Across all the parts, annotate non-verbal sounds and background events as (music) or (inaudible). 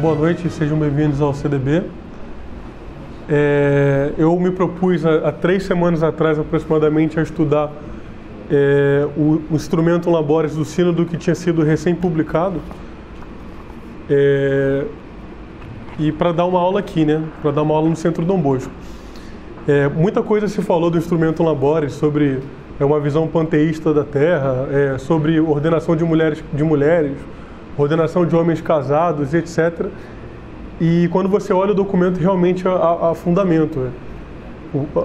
boa noite, sejam bem-vindos ao CDB. É, eu me propus há, três semanas atrás aproximadamente a estudar é, o, o, instrumento Labores do Sínodo que tinha sido recém-publicado é, e para dar uma aula aqui, né? Para dar uma aula no Centro Dom Bosco. É, muita coisa se falou do instrumento Labores sobre é, uma visão panteísta da Terra, é, sobre ordenação de mulheres, de mulheres, ordenação de homens casados, etc. E quando você olha o documento, realmente há, há fundamento. Né?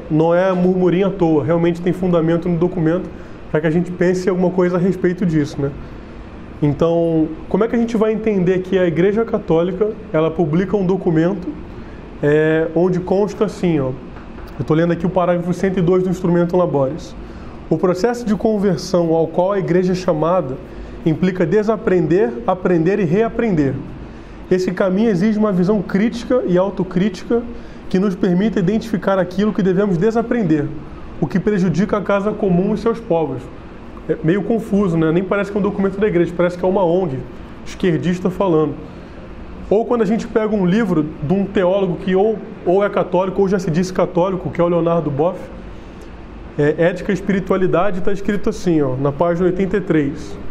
Não é murmurinho à toa, realmente tem fundamento no documento para que a gente pense alguma coisa a respeito disso, né? Então, como é que a gente vai entender que a Igreja Católica ela publica um documento é, onde consta assim, ó, eu estou lendo aqui o parágrafo 102 do Instrumento Labores. O processo de conversão ao qual a Igreja é chamada implica desaprender, aprender e reaprender. Esse caminho exige uma visão crítica e autocrítica que nos permita identificar aquilo que devemos desaprender, o que prejudica a casa comum e seus povos. É meio confuso, né? Nem parece que é um documento da igreja, parece que é uma ONG esquerdista falando. Ou quando a gente pega um livro de um teólogo que ou, ou é católico ou já se disse católico, que é o Leonardo Boff, é, Ética e Espiritualidade, está escrito assim, ó, na página 83.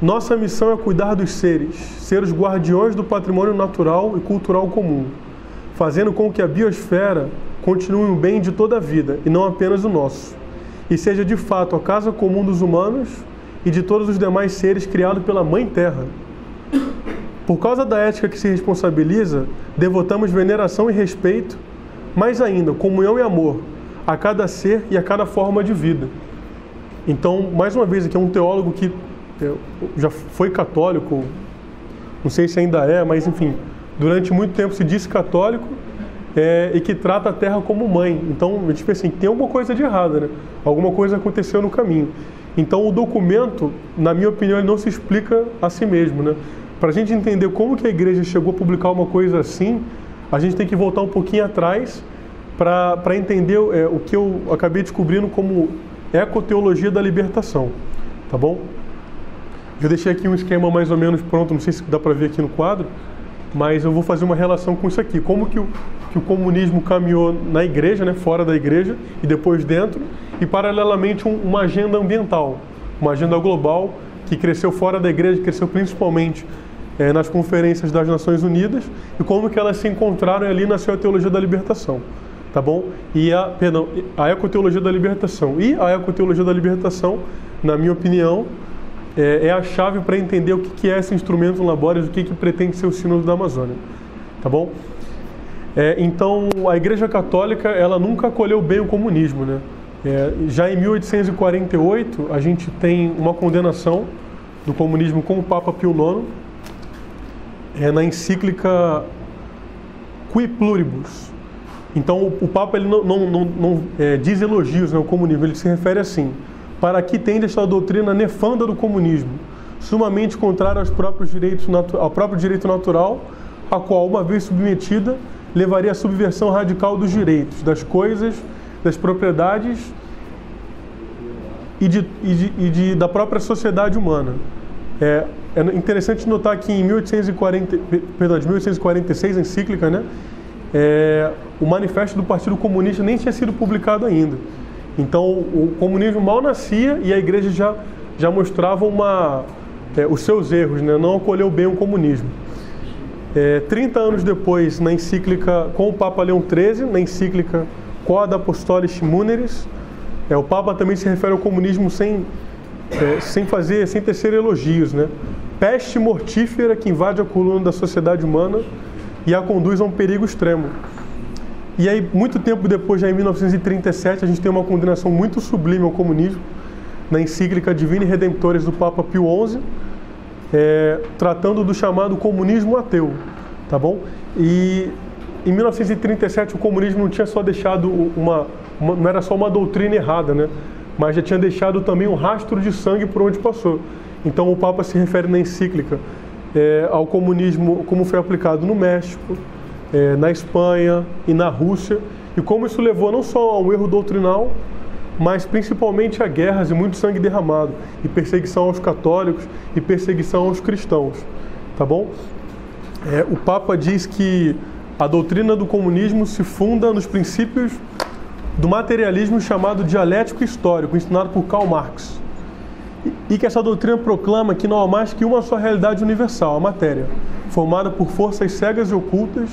Nossa missão é cuidar dos seres, ser os guardiões do patrimônio natural e cultural comum, fazendo com que a biosfera continue um bem de toda a vida e não apenas o nosso, e seja de fato a casa comum dos humanos e de todos os demais seres criados pela Mãe Terra. Por causa da ética que se responsabiliza, devotamos veneração e respeito, mais ainda, comunhão e amor a cada ser e a cada forma de vida. Então, mais uma vez, aqui é um teólogo que já foi católico, não sei se ainda é, mas enfim, durante muito tempo se disse católico é, e que trata a terra como mãe. Então, pensa assim, tem alguma coisa de errada, né? Alguma coisa aconteceu no caminho. Então, o documento, na minha opinião, ele não se explica a si mesmo, né? Para a gente entender como que a igreja chegou a publicar uma coisa assim, a gente tem que voltar um pouquinho atrás para entender é, o que eu acabei descobrindo como ecoteologia da libertação, tá bom? Eu deixei aqui um esquema mais ou menos pronto, não sei se dá para ver aqui no quadro, mas eu vou fazer uma relação com isso aqui. Como que o, que o comunismo caminhou na igreja, né, fora da igreja, e depois dentro, e paralelamente um, uma agenda ambiental, uma agenda global que cresceu fora da igreja, cresceu principalmente é, nas conferências das Nações Unidas, e como que elas se encontraram ali na sua teologia da libertação. Tá bom? E a, perdão, a ecoteologia da libertação. E a ecoteologia da libertação, na minha opinião, é, é a chave para entender o que, que é esse instrumento labores, o que, que pretende ser o sínodo da Amazônia. Tá bom? É, então, a Igreja Católica, ela nunca acolheu bem o comunismo, né? É, já em 1848, a gente tem uma condenação do comunismo com o Papa Pio IX, é, na encíclica Qui Pluribus. Então, o, o Papa ele não, não, não, não é, diz elogios ao comunismo, ele se refere assim: para que tende esta doutrina nefanda do comunismo, sumamente contrária aos próprios direitos ao próprio direito natural, a qual, uma vez submetida, levaria à subversão radical dos direitos, das coisas, das propriedades e, de, e, de, e de, da própria sociedade humana. É, é, interessante notar que em 1840, perdão, de 1846, a encíclica, né, é, o manifesto do Partido Comunista nem tinha sido publicado ainda. Então, o comunismo mal nascia e a igreja já, já mostrava uma, é, os seus erros, né? não acolheu bem o comunismo. É, 30 anos depois, na encíclica com o Papa Leão XIII, na encíclica Quod Apostolis Muneris, é, o Papa também se refere ao comunismo sem, é, sem fazer, sem tecer elogios, né? Peste mortífera que invade a coluna da sociedade humana e a conduz a um perigo extremo. E aí, muito tempo depois, já em 1937, a gente tem uma condenação muito sublime ao comunismo, na encíclica Divine Redemptores do Papa Pio XI, é, tratando do chamado comunismo ateu, tá bom? E em 1937 o comunismo não tinha só deixado uma, uma, não era só uma doutrina errada, né? Mas já tinha deixado também um rastro de sangue por onde passou. Então o Papa se refere na encíclica é, ao comunismo como foi aplicado no México, é, na Espanha e na Rússia, e como isso levou não só a um erro doutrinal, mas principalmente a guerras e muito sangue derramado, e perseguição aos católicos e perseguição aos cristãos. Tá bom? é, o Papa diz que a doutrina do comunismo se funda nos princípios do materialismo chamado dialético histórico, ensinado por Karl Marx. E que essa doutrina proclama que não há mais que uma só realidade universal, a matéria, formada por forças cegas e ocultas,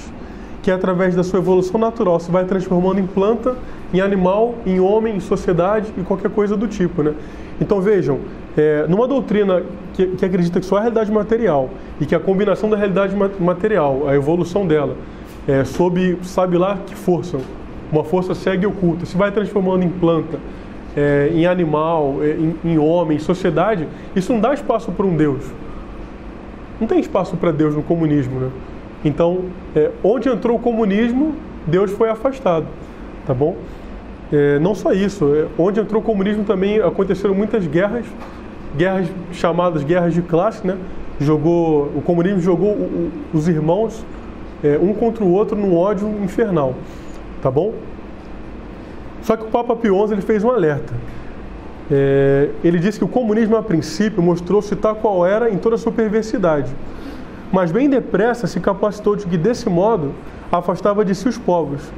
que através da sua evolução natural se vai transformando em planta, em animal, em homem, em sociedade e qualquer coisa do tipo. Né? Então vejam, é, numa doutrina que, que acredita que só a realidade material e que a combinação da realidade material, a evolução dela, é, sob sabe lá que força, uma força cega e oculta, se vai transformando em planta, é, em animal, é, em, em, homem, em sociedade, isso não dá espaço para um Deus. Não tem espaço para Deus no comunismo, né? Então, é, onde entrou o comunismo, Deus foi afastado, tá bom? É, não só isso, é, onde entrou o comunismo também aconteceram muitas guerras, guerras chamadas guerras de classe, né? Jogou, o comunismo jogou o, o, os irmãos é, um contra o outro num ódio infernal, tá bom? Só que o Papa Pio XI ele fez um alerta. É, ele disse que o comunismo, a princípio, mostrou-se tal qual era em toda a sua perversidade. Mas bem depressa se capacitou de que, desse modo, afastava de si os povos.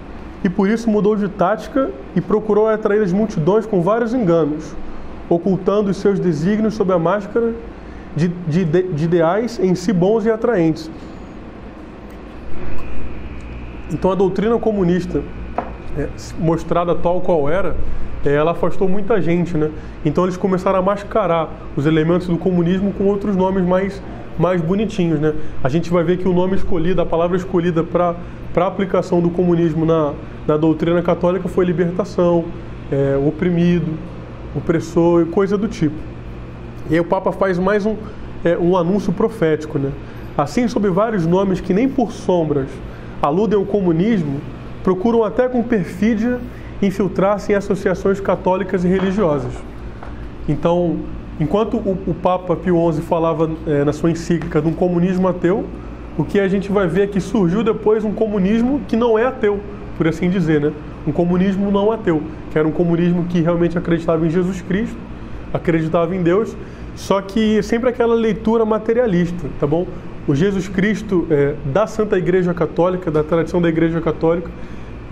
E por isso mudou de tática e procurou atrair as multidões com vários enganos, ocultando os seus desígnios sob a máscara de, de, de ideais em si bons e atraentes. Então a doutrina comunista, é, mostrada tal qual era, é, ela afastou muita gente, né? Então eles começaram a mascarar os elementos do comunismo com outros nomes mais, mais bonitinhos, né? A gente vai ver que o nome escolhido, a palavra escolhida para a aplicação do comunismo na, na doutrina católica foi libertação, é, oprimido, opressor e coisa do tipo. E aí o Papa faz mais um, é, um anúncio profético, né? Assim, sob vários nomes que nem por sombras aludem ao comunismo, procuram até com perfídia infiltrar-se em associações católicas e religiosas. Então, enquanto o, o Papa Pio XI falava é, na sua encíclica de um comunismo ateu, o que a gente vai ver é que surgiu depois um comunismo que não é ateu, por assim dizer, né? Um comunismo não ateu, que era um comunismo que realmente acreditava em Jesus Cristo, acreditava em Deus, só que sempre aquela leitura materialista, tá bom? O Jesus Cristo é, da Santa Igreja Católica, da tradição da Igreja Católica,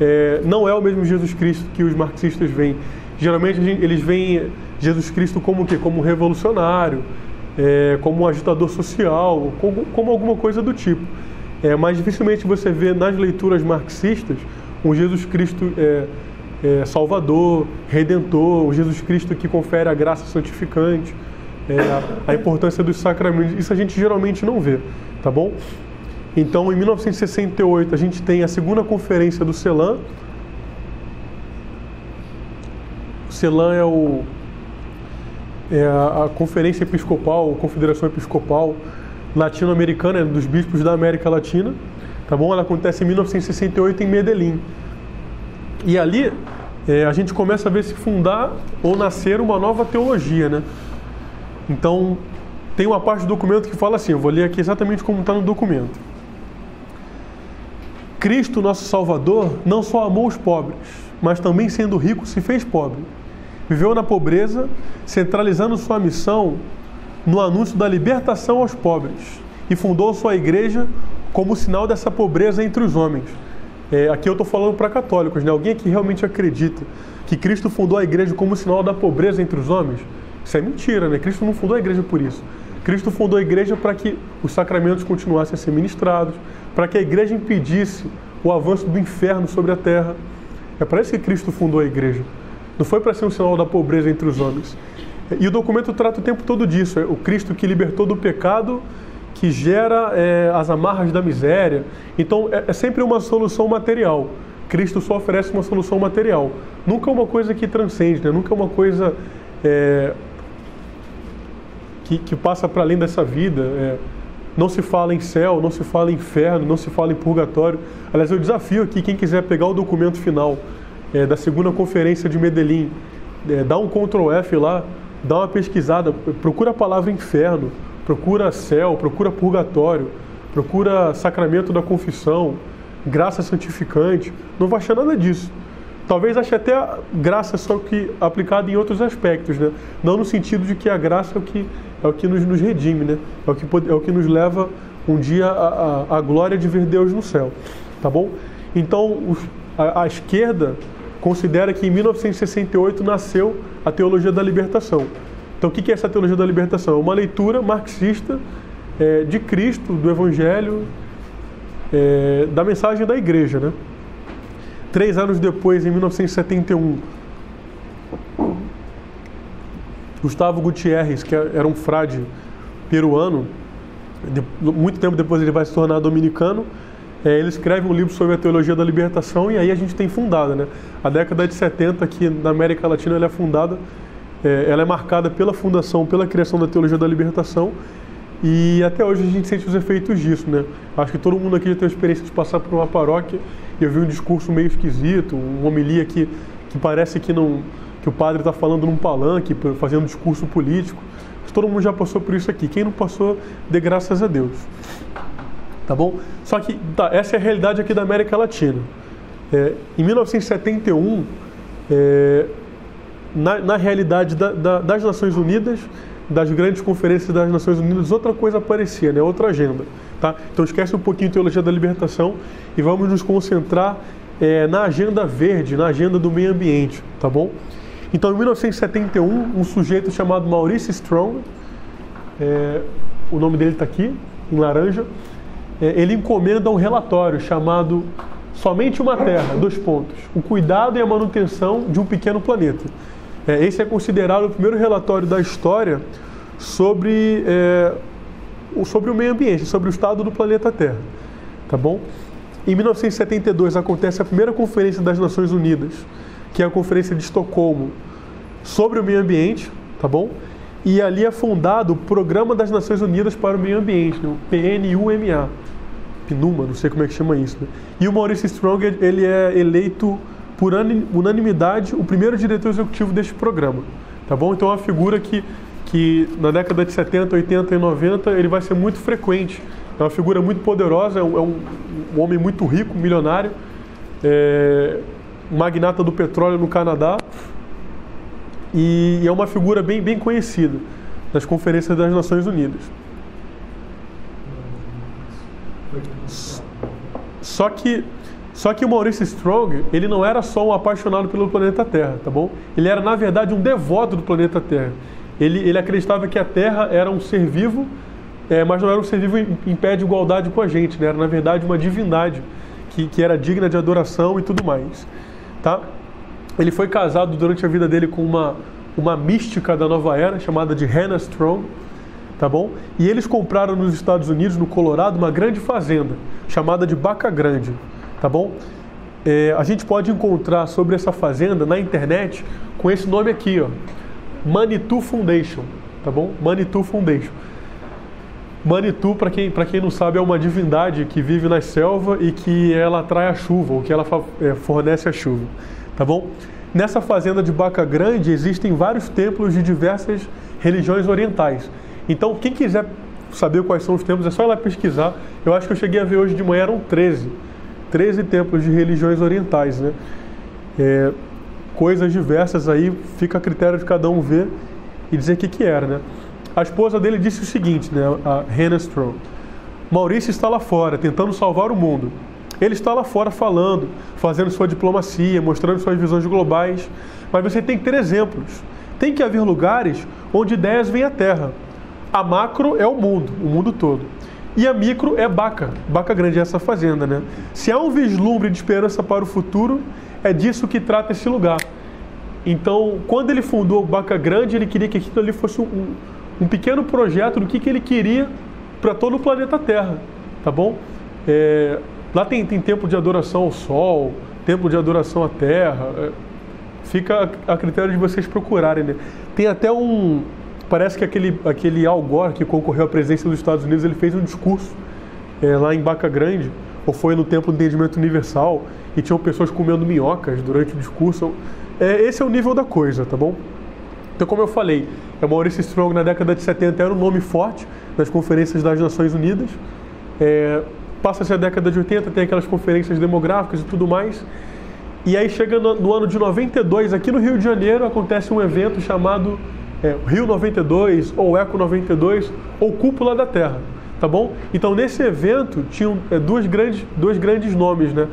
é, não é o mesmo Jesus Cristo que os marxistas veem. Geralmente eles veem Jesus Cristo como o quê? Como um revolucionário, é, como um agitador social, como, como alguma coisa do tipo. É, mas dificilmente você vê nas leituras marxistas um Jesus Cristo é, é, salvador, redentor, o Jesus Cristo que confere a graça santificante, é, a, a importância dos sacramentos. Isso a gente geralmente não vê tá bom? Então, em 1968, a gente tem a segunda conferência do CELAM. O CELAM é, o, é a, a Conferência Episcopal, Confederação Episcopal Latino-Americana, é dos bispos da América Latina, tá bom? Ela acontece em 1968 em Medellín. E ali é, a gente começa a ver se fundar ou nascer uma nova teologia, né? Então, tem uma parte do documento que fala assim, eu vou ler aqui exatamente como está no documento. Cristo, nosso Salvador, não só amou os pobres, mas também sendo rico se fez pobre. Viveu na pobreza, centralizando sua missão no anúncio da libertação aos pobres e fundou sua igreja como sinal dessa pobreza entre os homens. É, aqui eu estou falando para católicos, né? alguém que realmente acredita que Cristo fundou a igreja como sinal da pobreza entre os homens. Isso é mentira, né? Cristo não fundou a igreja por isso. Cristo fundou a igreja para que os sacramentos continuassem a ser ministrados, para que a igreja impedisse o avanço do inferno sobre a terra. É para isso que Cristo fundou a igreja. Não foi para ser um sinal da pobreza entre os homens. E o documento trata o tempo todo disso. É o Cristo que libertou do pecado, que gera é, as amarras da miséria. Então é, é sempre uma solução material. Cristo só oferece uma solução material. Nunca é uma coisa que transcende, né? nunca é uma coisa é, que, que passa para além dessa vida. É, não se fala em céu, não se fala em inferno, não se fala em purgatório. Aliás, eu desafio aqui quem quiser pegar o documento final é, da segunda conferência de Medellín, é, dá um Ctrl F lá, dá uma pesquisada, procura a palavra inferno, procura céu, procura purgatório, procura sacramento da confissão, graça santificante. Não vai achar nada disso. Talvez ache até graça só que aplicada em outros aspectos, né? Não no sentido de que a graça é o que é o que nos, nos redime, né? É o que, é o que nos leva um dia a glória de ver Deus no céu, tá bom? Então, a, a esquerda considera que em 1968 nasceu a teologia da libertação. Então, o que é essa teologia da libertação? É uma leitura marxista é, de Cristo, do Evangelho, é, da mensagem da igreja. Né? Três anos depois, em 1971, Gustavo Gutierrez, que era um frade peruano, muito tempo depois ele vai se tornar dominicano, é, ele escreve um livro sobre a teologia da libertação e aí a gente tem fundada, né? A década de 70 aqui na América Latina ela é fundada, é, ela é marcada pela fundação, pela criação da teologia da libertação e até hoje a gente sente os efeitos disso, né? Acho que todo mundo aqui já tem a experiência de passar por uma paróquia e eu vi um discurso meio esquisito, uma homilia que, que parece que não que o padre está falando num palanque, fazendo um discurso político. Todo mundo já passou por isso aqui. Quem não passou, dê graças a Deus. Tá bom? Só que tá, essa é a realidade aqui da América Latina. É, em 1971, é, na, na, realidade da, da, das Nações Unidas, das grandes conferências das Nações Unidas, outra coisa aparecia, né? outra agenda. Tá? Então esquece um pouquinho a teologia da libertação e vamos nos concentrar é, na agenda verde, na agenda do meio ambiente, tá bom? Então, em 1971, um sujeito chamado Maurice Strong, é, o nome dele está aqui, em laranja, ele encomenda um relatório chamado Somente uma Terra, dois pontos, o cuidado e a manutenção de um pequeno planeta. É, esse é considerado o primeiro relatório da história sobre, é, sobre o meio ambiente, sobre o estado do planeta Terra. Tá bom? Em 1972 acontece a primeira conferência das Nações Unidas, que é a Conferência de Estocolmo sobre o meio ambiente, tá bom? E ali é fundado o Programa das Nações Unidas para o Meio Ambiente, né? o PNUMA. PNUMA, não sei como é que chama isso. Né? E o Maurice Strong, ele é eleito por unanimidade o primeiro diretor executivo deste programa, tá bom? Então é uma figura que, que na década de 70, 80 e 90 ele vai ser muito frequente. É uma figura muito poderosa, é um, é um, um homem muito rico, milionário, é, magnata do petróleo no Canadá e é uma figura bem, bem conhecida nas conferências das Nações Unidas. Só que, só que o Maurice Strong, ele não era só um apaixonado pelo planeta Terra, tá bom? Ele era, na verdade, um devoto do planeta Terra. Ele, ele acreditava que a Terra era um ser vivo, é, mas não era um ser vivo em, em pé de igualdade com a gente, né? Era, na verdade, uma divindade que, que era digna de adoração e tudo mais, tá? Ele foi casado durante a vida dele com uma, uma mística da nova era chamada de Hannah Strong, tá bom? E eles compraram nos Estados Unidos, no Colorado, uma grande fazenda chamada de Baca Grande, tá bom? É, a gente pode encontrar sobre essa fazenda na internet com esse nome aqui, ó, Manitou Foundation, tá bom? Manitou Foundation. Manitou, para quem, quem não sabe, é uma divindade que vive na selva e que ela atrai a chuva, ou que ela é, fornece a chuva tá bom? Nessa fazenda de Baca Grande existem vários templos de diversas religiões orientais. Então, quem quiser saber quais são os templos, é só ir lá pesquisar. Eu acho que eu cheguei a ver hoje de manhã, eram 13. 13 templos de religiões orientais, né? É, coisas diversas aí, fica a critério de cada um ver e dizer o que, que era, né? A esposa dele disse o seguinte, né? A Hannah Strong. Maurício está lá fora, tentando salvar o mundo. Ele está lá fora falando, fazendo sua diplomacia, mostrando suas visões globais. Mas você tem que ter exemplos. Tem que haver lugares onde ideias vêm à terra. A macro é o mundo, o mundo todo. E a micro é Baca. Baca Grande é essa fazenda, né? Se há um vislumbre de esperança para o futuro, é disso que trata esse lugar. Então, quando ele fundou Baca Grande, ele queria que aquilo ali fosse um, um pequeno projeto do que, que ele queria para todo o planeta Terra, tá bom? É, Lá tem, tem templo de adoração ao sol, templo de adoração à terra. É, fica a, critério de vocês procurarem. Né? Tem até um. Parece que aquele, aquele Al Gore que concorreu à presidência dos Estados Unidos, ele fez um discurso é, lá em Baca Grande, ou foi no Templo do Entendimento Universal, e tinham pessoas comendo minhocas durante o discurso. É, esse é o nível da coisa, tá bom? Então, como eu falei, é Maurice Strong na década de 70 era um nome forte nas conferências das Nações Unidas. É, passa-se a década de 80, tem aquelas conferências demográficas e tudo mais. E aí chega no, no, ano de 92, aqui no Rio de Janeiro, acontece um evento chamado é, Rio 92, ou Eco 92, ou Cúpula da Terra. tá bom? Então nesse evento tinham é, dois, grandes, dois grandes nomes, né?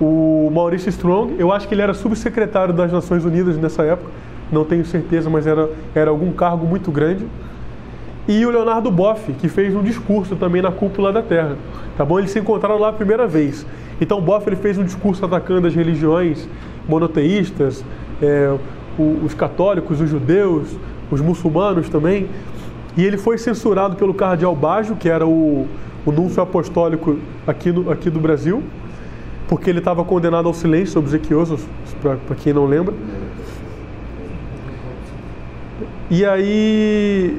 O Maurício Strong, eu acho que ele era subsecretário das Nações Unidas nessa época, não tenho certeza, mas era, era algum cargo muito grande. E o Leonardo Boff, que fez um discurso também na cúpula da Terra, tá bom? Eles se encontraram lá a primeira vez. Então Boff ele fez um discurso atacando as religiões monoteístas, é, os católicos, os judeus, os muçulmanos também. E ele foi censurado pelo cardeal Bajo, que era o, o núncio apostólico aqui, no, aqui do Brasil, porque ele estava condenado ao silêncio, obsequioso, para quem não lembra. E aí,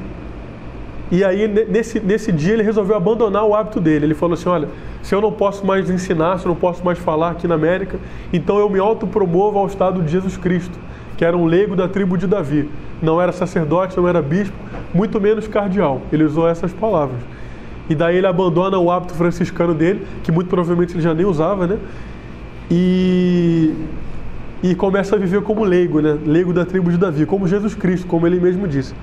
e aí nesse, nesse dia ele resolveu abandonar o hábito dele. Ele falou assim: olha, se eu não posso mais ensinar, se eu não posso mais falar aqui na América, então eu me autopromovo ao estado de Jesus Cristo, que era um leigo da tribo de Davi. Não era sacerdote, não era bispo, muito menos cardeal. Ele usou essas palavras. E daí ele abandona o hábito franciscano dele, que muito provavelmente ele já nem usava, né? E, e começa a viver como leigo, né? Leigo da tribo de Davi, como Jesus Cristo, como ele mesmo disse.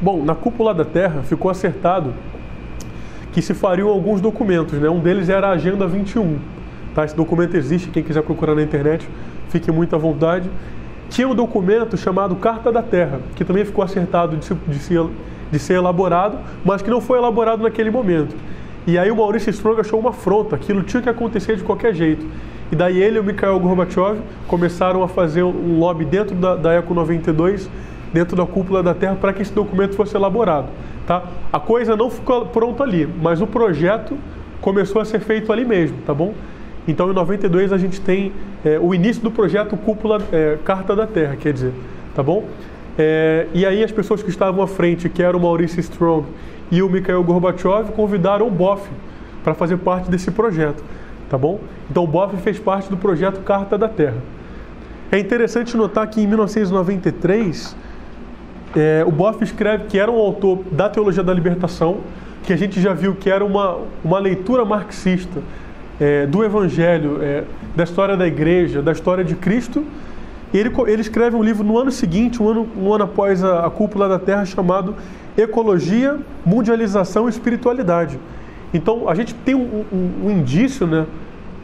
Bom, na cúpula da terra ficou acertado que se fariam alguns documentos, né? Um deles era a Agenda 21. Tá? Esse documento existe, quem quiser procurar na internet, fique muito à vontade. Tinha um documento chamado Carta da Terra, que também ficou acertado de, de, ser, de ser elaborado, mas que não foi elaborado naquele momento. E aí o Maurício Strong achou uma afronta, aquilo tinha que acontecer de qualquer jeito. E daí ele e o Mikhail Gorbachev começaram a fazer um lobby dentro da, da ECO 92, dentro da cúpula da Terra, para que esse documento fosse elaborado. Tá? A coisa não ficou pronta ali, mas o projeto começou a ser feito ali mesmo, tá bom? Então em 92 a gente tem é, o início do projeto Cúpula é, Carta da Terra, quer dizer, tá bom? É, e aí as pessoas que estavam à frente, que eram o Maurício Strong e o Mikhail Gorbachev, convidaram o Boff para fazer parte desse projeto, tá bom? Então o Boff fez parte do projeto Carta da Terra. É interessante notar que em 1993 é, o Boff escreve que era um autor da teologia da libertação, que a gente já viu que era uma, uma leitura marxista é, do Evangelho, é, da história da igreja, da história de Cristo. Ele, ele escreve um livro no ano seguinte, um ano, um ano após a, a cúpula da Terra, chamado Ecologia, Mundialização e Espiritualidade. Então a gente tem um, um, um indício, né?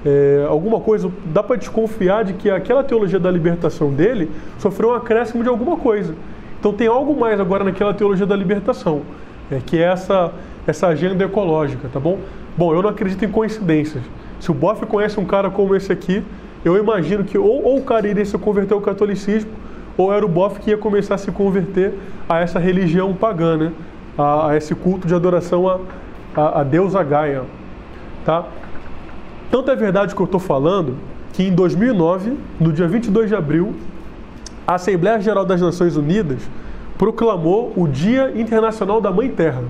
É, alguma coisa, dá para desconfiar de que aquela teologia da libertação dele sofreu um acréscimo de alguma coisa. Então tem algo mais agora naquela teologia da libertação, é, que é essa, essa agenda ecológica, tá bom? Bom, eu não acredito em coincidências. Se o Boff conhece um cara como esse aqui, eu imagino que ou, ou o cara iria se converter ao catolicismo, ou era o Boff que ia começar a se converter a essa religião pagã, né? a, a esse culto de adoração a, a, a deusa Gaia. Tá? Tanto é verdade que eu estou falando que em 2009, no dia 22 de abril, a Assembleia Geral das Nações Unidas proclamou o Dia Internacional da Mãe Terra.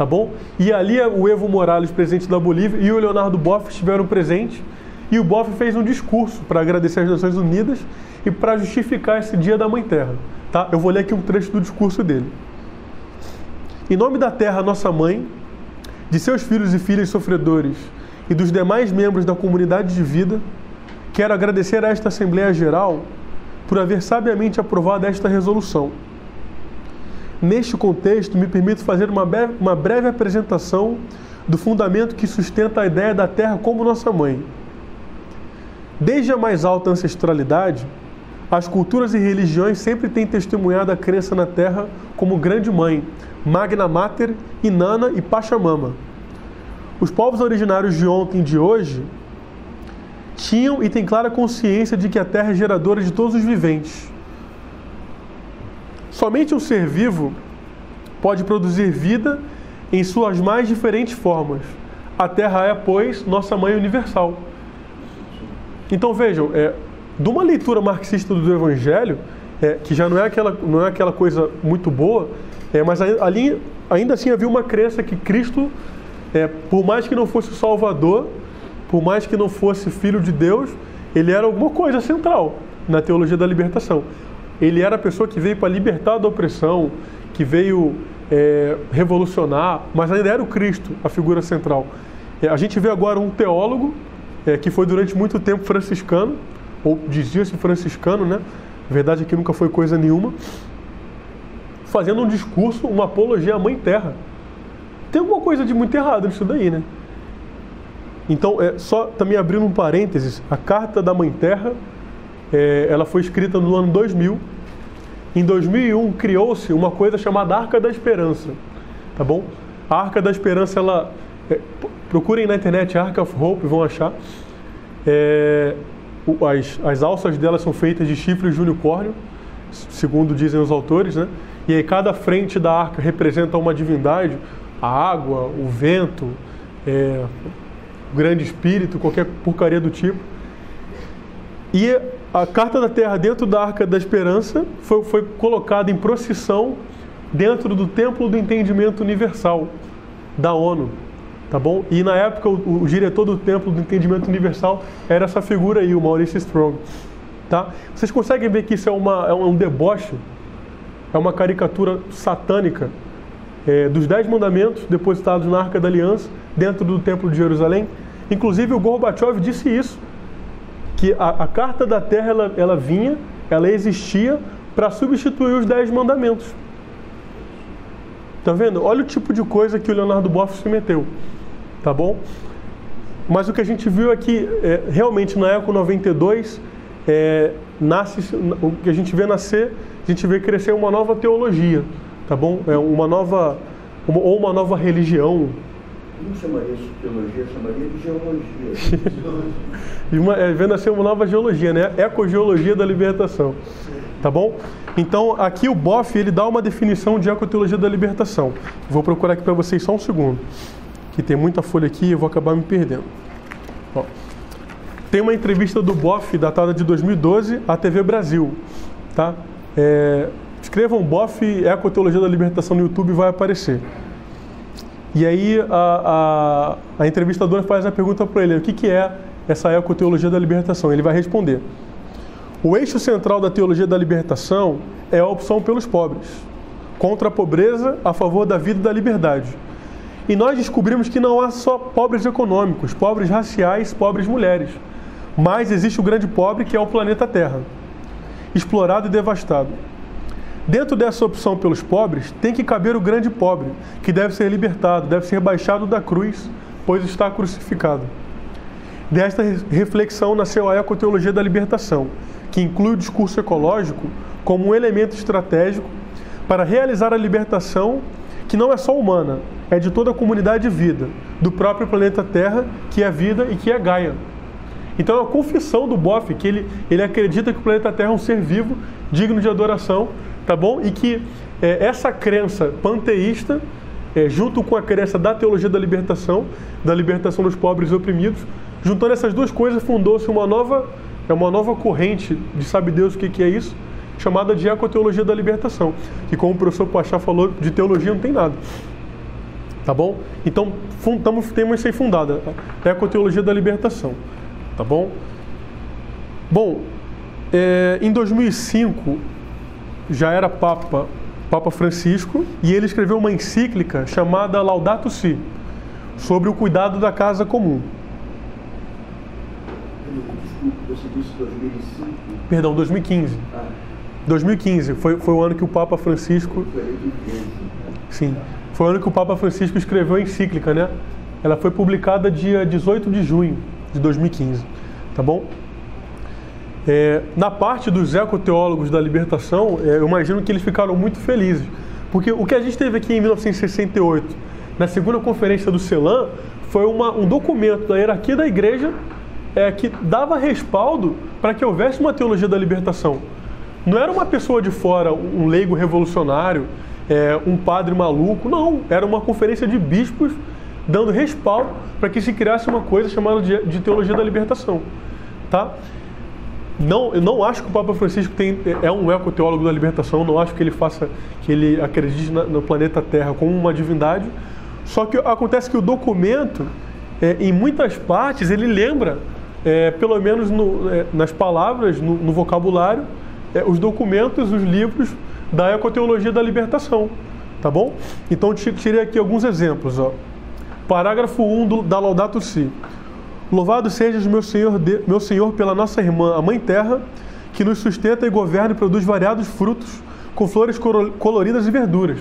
Tá bom? E ali o Evo Morales, presidente da Bolívia, e o Leonardo Boff estiveram presentes. E o Boff fez um discurso para agradecer às Nações Unidas e para justificar esse Dia da Mãe Terra. Tá? Eu vou ler aqui um trecho do discurso dele. Em nome da Terra, nossa mãe, de seus filhos e filhas sofredores e dos demais membros da comunidade de vida, quero agradecer a esta Assembleia Geral por haver sabiamente aprovado esta resolução. Neste contexto, me permito fazer uma breve, uma breve apresentação do fundamento que sustenta a ideia da Terra como nossa mãe. Desde a mais alta ancestralidade, as culturas e religiões sempre têm testemunhado a crença na Terra como grande mãe, Magna Mater, Inanna e Pachamama. Os povos originários de ontem e de hoje tinham e têm clara consciência de que a Terra é geradora de todos os viventes. Somente um ser vivo pode produzir vida em suas mais diferentes formas. A Terra é, pois, nossa mãe universal. Então vejam, é, de uma leitura marxista do Evangelho, é, que já não é aquela, não é aquela coisa muito boa, é, mas ali ainda assim havia uma crença que Cristo, é, por mais que não fosse o Salvador, por mais que não fosse filho de Deus, ele era alguma coisa central na teologia da libertação. Ele era a pessoa que veio para libertar da opressão, que veio é, revolucionar, mas ainda era o Cristo, a figura central. É, a gente vê agora um teólogo é, que foi durante muito tempo franciscano, ou dizia-se franciscano, né? A verdade é que nunca foi coisa nenhuma. fazendo um discurso, uma apologia à Mãe Terra. Tem alguma coisa de muito errado nisso daí, né? Então, é, só também abrindo um parênteses, a Carta da Mãe Terra, é, ela foi escrita no ano 2000. Em 2001 criou-se uma coisa chamada Arca da Esperança, tá bom? A Arca da Esperança, ela é, procurem na internet Ark of Hope, vão achar. É, as, as alças delas são feitas de chifres de unicórnio, segundo dizem os autores, né? E aí cada frente da arca representa uma divindade, a água, o vento, é, o grande espírito, qualquer porcaria do tipo. E a carta da terra dentro da arca da esperança foi, foi colocada em procissão dentro do templo do entendimento universal da ONU tá bom? E na época o, o, diretor do Templo do Entendimento Universal era essa figura aí, o Maurice Strong, tá? Vocês conseguem ver que isso é, uma, é um deboche, é uma caricatura satânica é, dos Dez Mandamentos depositados na Arca da Aliança dentro do Templo de Jerusalém. Inclusive o Gorbachev disse isso, que a, a Carta da Terra ela, ela vinha, ela existia para substituir os Dez Mandamentos. Tá vendo? Olha o tipo de coisa que o Leonardo Boff se meteu tá bom? Mas o que a gente viu é que é, realmente na Eco 92 é, nasce, o que a gente vê nascer, a gente vê crescer uma nova teologia, tá bom? É uma nova, uma, ou uma nova religião. Não chamaria isso de teologia, chamaria de (laughs) geologia. E uma, é, nascer uma nova geologia, né? Ecogeologia da libertação, tá bom? Então aqui o Boff ele dá uma definição de ecoteologia da libertação. Vou procurar aqui para vocês só um segundo que tem muita folha aqui e eu vou acabar me perdendo. Ó, tem uma entrevista do Boff, datada de 2012, à TV Brasil. Tá? É, escrevam Boff Ecoteologia da Libertação no YouTube vai aparecer. E aí a, a, a entrevistadora faz a pergunta para ele: o que, que é essa ecoteologia da libertação? Ele vai responder: o eixo central da teologia da libertação é a opção pelos pobres, contra a pobreza, a favor da vida e da liberdade e nós descobrimos que não há só pobres econômicos, pobres raciais, pobres mulheres. Mas existe o grande pobre que é o planeta Terra, explorado e devastado. Dentro dessa opção pelos pobres, tem que caber o grande pobre, que deve ser libertado, deve ser baixado da cruz, pois está crucificado. Desta reflexão nasceu a ecoteologia da libertação, que inclui o discurso ecológico como um elemento estratégico para realizar a libertação que não é só humana, é de toda a comunidade de vida, do próprio planeta Terra, que é vida e que é Gaia. Então é uma confissão do Boff que ele, ele acredita que o planeta Terra é um ser vivo, digno de adoração, tá bom? E que é, essa crença panteísta, é, junto com a crença da teologia da libertação, da libertação dos pobres e oprimidos, juntando essas duas coisas, fundou-se uma nova, é uma nova corrente de sabe Deus o que, que é isso, chamada de ecoteologia da libertação, que como o professor Pachá falou, de teologia não tem nada. Tá bom? Então, tamo, temos isso aí fundada, ecoteologia da libertação. Tá bom? Bom, é, em 2005 já era Papa, Papa Francisco, e ele escreveu uma encíclica chamada Laudato Si, sobre o cuidado da casa comum. Você disse 2005? Perdão, 2015. Ah. 2015 foi, foi o ano que o Papa Francisco. Sim, foi o ano que o Papa Francisco escreveu a encíclica, né? Ela foi publicada dia 18 de junho de 2015, tá bom? É, na parte dos ecoteólogos da libertação, é, eu imagino que eles ficaram muito felizes, porque o que a gente teve aqui em 1968, na segunda conferência do CELAM, foi uma, um documento da hierarquia da igreja é, que dava respaldo para que houvesse uma teologia da libertação. Não era uma pessoa de fora, um leigo revolucionário, é, um padre maluco. Não, era uma conferência de bispos dando respaldo para que se criasse uma coisa chamada de, de, teologia da libertação. Tá? Não, eu não acho que o Papa Francisco tem, é um ecoteólogo da libertação, não acho que ele faça, que ele acredite na, no planeta Terra como uma divindade. Só que acontece que o documento, é, em muitas partes, ele lembra, é, pelo menos no, é, nas palavras, no, no vocabulário, é, os documentos, os livros da ecoteologia da libertação, tá bom? Então tirei aqui alguns exemplos, ó. Parágrafo 1 do, da Laudato Si. Louvado sejas meu Senhor, de, meu Senhor pela nossa irmã, a Mãe Terra, que nos sustenta e governa e produz variados frutos, com flores coloridas e verduras.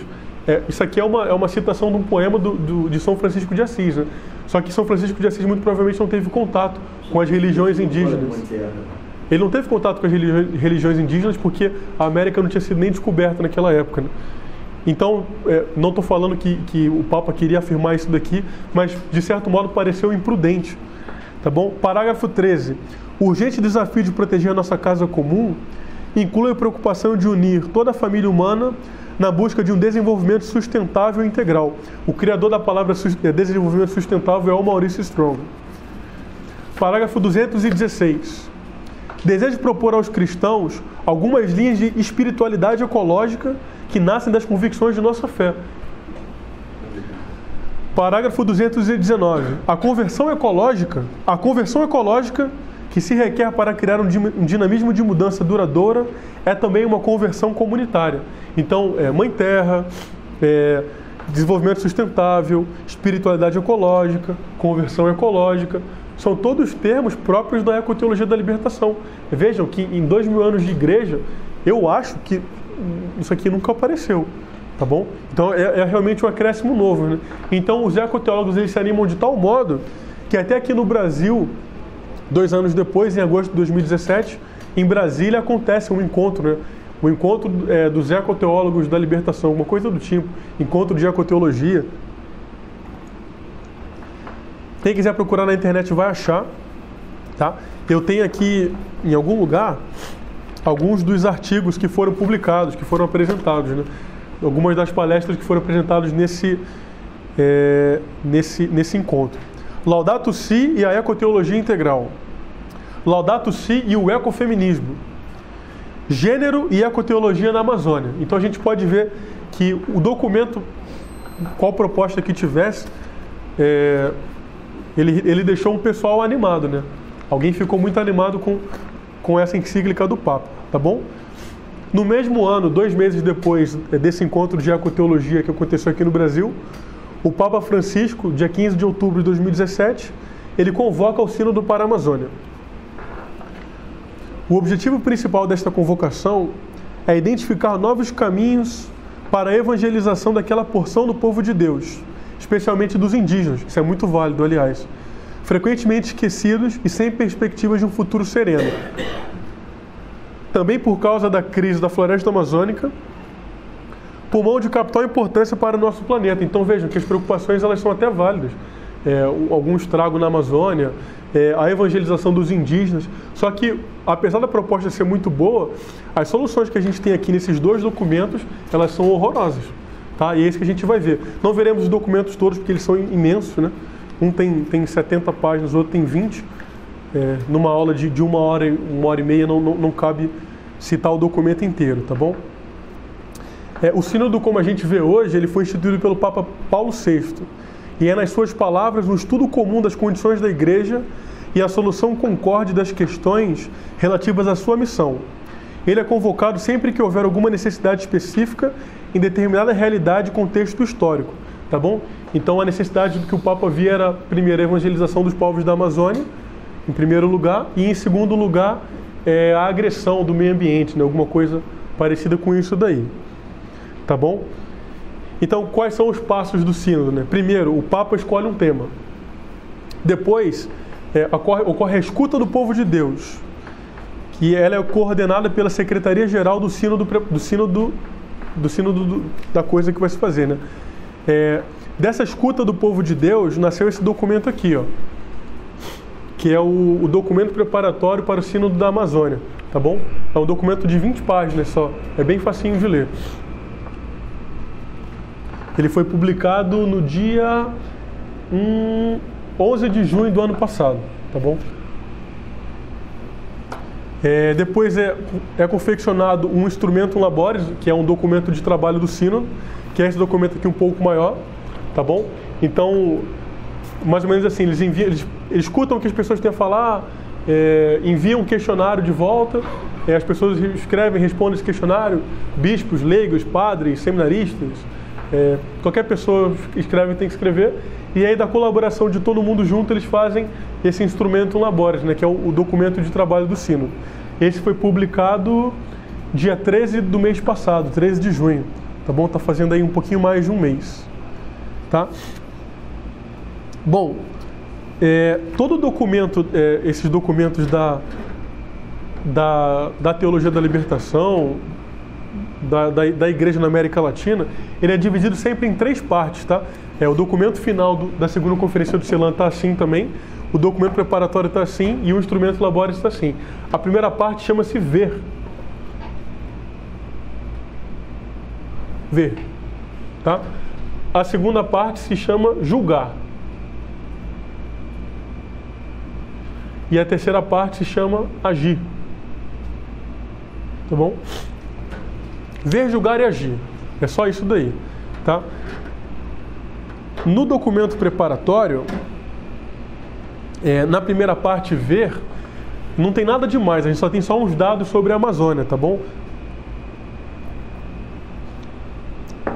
É, isso aqui é uma, é uma citação de um poema do, do, de São Francisco de Assis. Né? Só que São Francisco de Assis muito provavelmente não teve contato com as religiões indígenas. Ele não teve contato com as religiões indígenas porque a América não tinha sido nem descoberta naquela época. Né? Então, é, não estou falando que, que o Papa queria afirmar isso daqui, mas de certo modo pareceu imprudente. Tá bom? Parágrafo 13. O urgente desafio de proteger a nossa casa comum inclui a preocupação de unir toda a família humana na busca de um desenvolvimento sustentável e integral. O criador da palavra é, desenvolvimento sustentável é o Maurício Strong. Parágrafo 216. Desejo propor aos cristãos algumas linhas de espiritualidade ecológica que nascem das convicções de nossa fé. Parágrafo 219. A conversão ecológica, a conversão ecológica que se requer para criar um dinamismo de mudança duradoura é também uma conversão comunitária. Então, é, Mãe Terra, é, desenvolvimento sustentável, espiritualidade ecológica, conversão ecológica, são todos termos próprios da ecoteologia da libertação. Vejam que em dois mil anos de igreja, eu acho que isso aqui nunca apareceu, tá bom? Então é, é realmente um acréscimo novo, né? Então os ecoteólogos eles se animam de tal modo que até aqui no Brasil, dois anos depois, em agosto de 2017, em Brasília acontece um encontro, né? O encontro é, dos ecoteólogos da libertação, uma coisa do tipo, encontro de ecoteologia. Quem quiser procurar na internet vai achar, tá? Eu tenho aqui em algum lugar alguns dos artigos que foram publicados, que foram apresentados, né? Algumas das palestras que foram apresentadas nesse, é, nesse, nesse encontro. Laudato Si e a Ecoteologia Integral. Laudato Si e o Ecofeminismo. Gênero e Ecoteologia na Amazônia. Então a gente pode ver que o documento, qual proposta que tivesse, é, ele, ele deixou um pessoal animado, né? Alguém ficou muito animado com, com essa encíclica do Papa, tá bom? No mesmo ano, dois meses depois desse encontro de ecoteologia que aconteceu aqui no Brasil, o Papa Francisco, dia 15 de outubro de 2017, ele convoca o Sínodo para a Amazônia. O objetivo principal desta convocação é identificar novos caminhos para a evangelização daquela porção do povo de Deus, especialmente dos indígenas, isso é muito válido, aliás, frequentemente esquecidos e sem perspectivas de um futuro sereno. Também por causa da crise da floresta amazônica, pulmão de capital importância para o nosso planeta. Então vejam que as preocupações elas são até válidas. É, algum estrago na Amazônia, é, a evangelização dos indígenas. Só que, apesar da proposta ser muito boa, as soluções que a gente tem aqui nesses dois documentos, elas são horrorosas. Tá? E é isso que a gente vai ver. Não veremos os documentos todos, porque eles são imensos, né? Um tem, tem 70 páginas, o outro tem 20. É, numa aula de, de uma hora, uma hora e meia não, não, não cabe citar o documento inteiro, tá bom? É, o sínodo, como a gente vê hoje, ele foi instituído pelo Papa Paulo VI. E é, nas suas palavras, um estudo comum das condições da igreja e a solução concorde das questões relativas à sua missão. Ele é convocado sempre que houver alguma necessidade específica em determinada realidade e contexto histórico, tá bom? Então a necessidade do que o Papa via era, primeiro, a evangelização dos povos da Amazônia, em primeiro lugar, e em segundo lugar, é, a agressão do meio ambiente, né? alguma coisa parecida com isso daí. Tá bom? Então, quais são os passos do sínodo? Né? Primeiro, o Papa escolhe um tema. Depois, é, ocorre, ocorre a escuta do povo de Deus, que ela é coordenada pela Secretaria-Geral do Sínodo, do sínodo, do sínodo do, da coisa que vai se fazer. Né? É, Dessa escuta do povo de Deus nasceu esse documento aqui, ó, que é o, o documento preparatório para o Sínodo da Amazônia, tá bom? É um documento de 20 páginas só, é bem facinho de ler. Ele foi publicado no dia hum, 11 de junho do ano passado, tá bom? É, depois é, é confeccionado um instrumento labores, que é um documento de trabalho do Sínodo, que é esse documento aqui um pouco maior, tá bom? Então, mais ou menos assim, eles, enviam, eles, eles escutam o que as pessoas têm a falar, é, enviam um questionário de volta, é, as pessoas escrevem, respondem esse questionário, bispos, leigos, padres, seminaristas, é, qualquer pessoa escreve tem que escrever, e aí da colaboração de todo mundo junto eles fazem esse instrumento Labores, né, que é o, o documento de trabalho do sino. Esse foi publicado dia 13 do mês passado, 13 de junho. Tá bom? Tá fazendo aí um pouquinho mais de um mês. Tá? Bom, é, todo documento, é, esses documentos da, da, da teologia da libertação, da, da, da, igreja na América Latina, ele é dividido sempre em três partes, tá? É, o documento final do, da segunda conferência do CELAN está assim também, o documento preparatório está assim e o instrumento labores está assim. A primeira parte chama-se ver. Ver. Tá? A segunda parte se chama julgar. E a terceira parte se chama agir. Tá bom? Ver, julgar e agir. É só isso daí, tá? No documento preparatório, é, na primeira parte ver, não tem nada demais, a gente só tem só uns dados sobre a Amazônia, tá bom?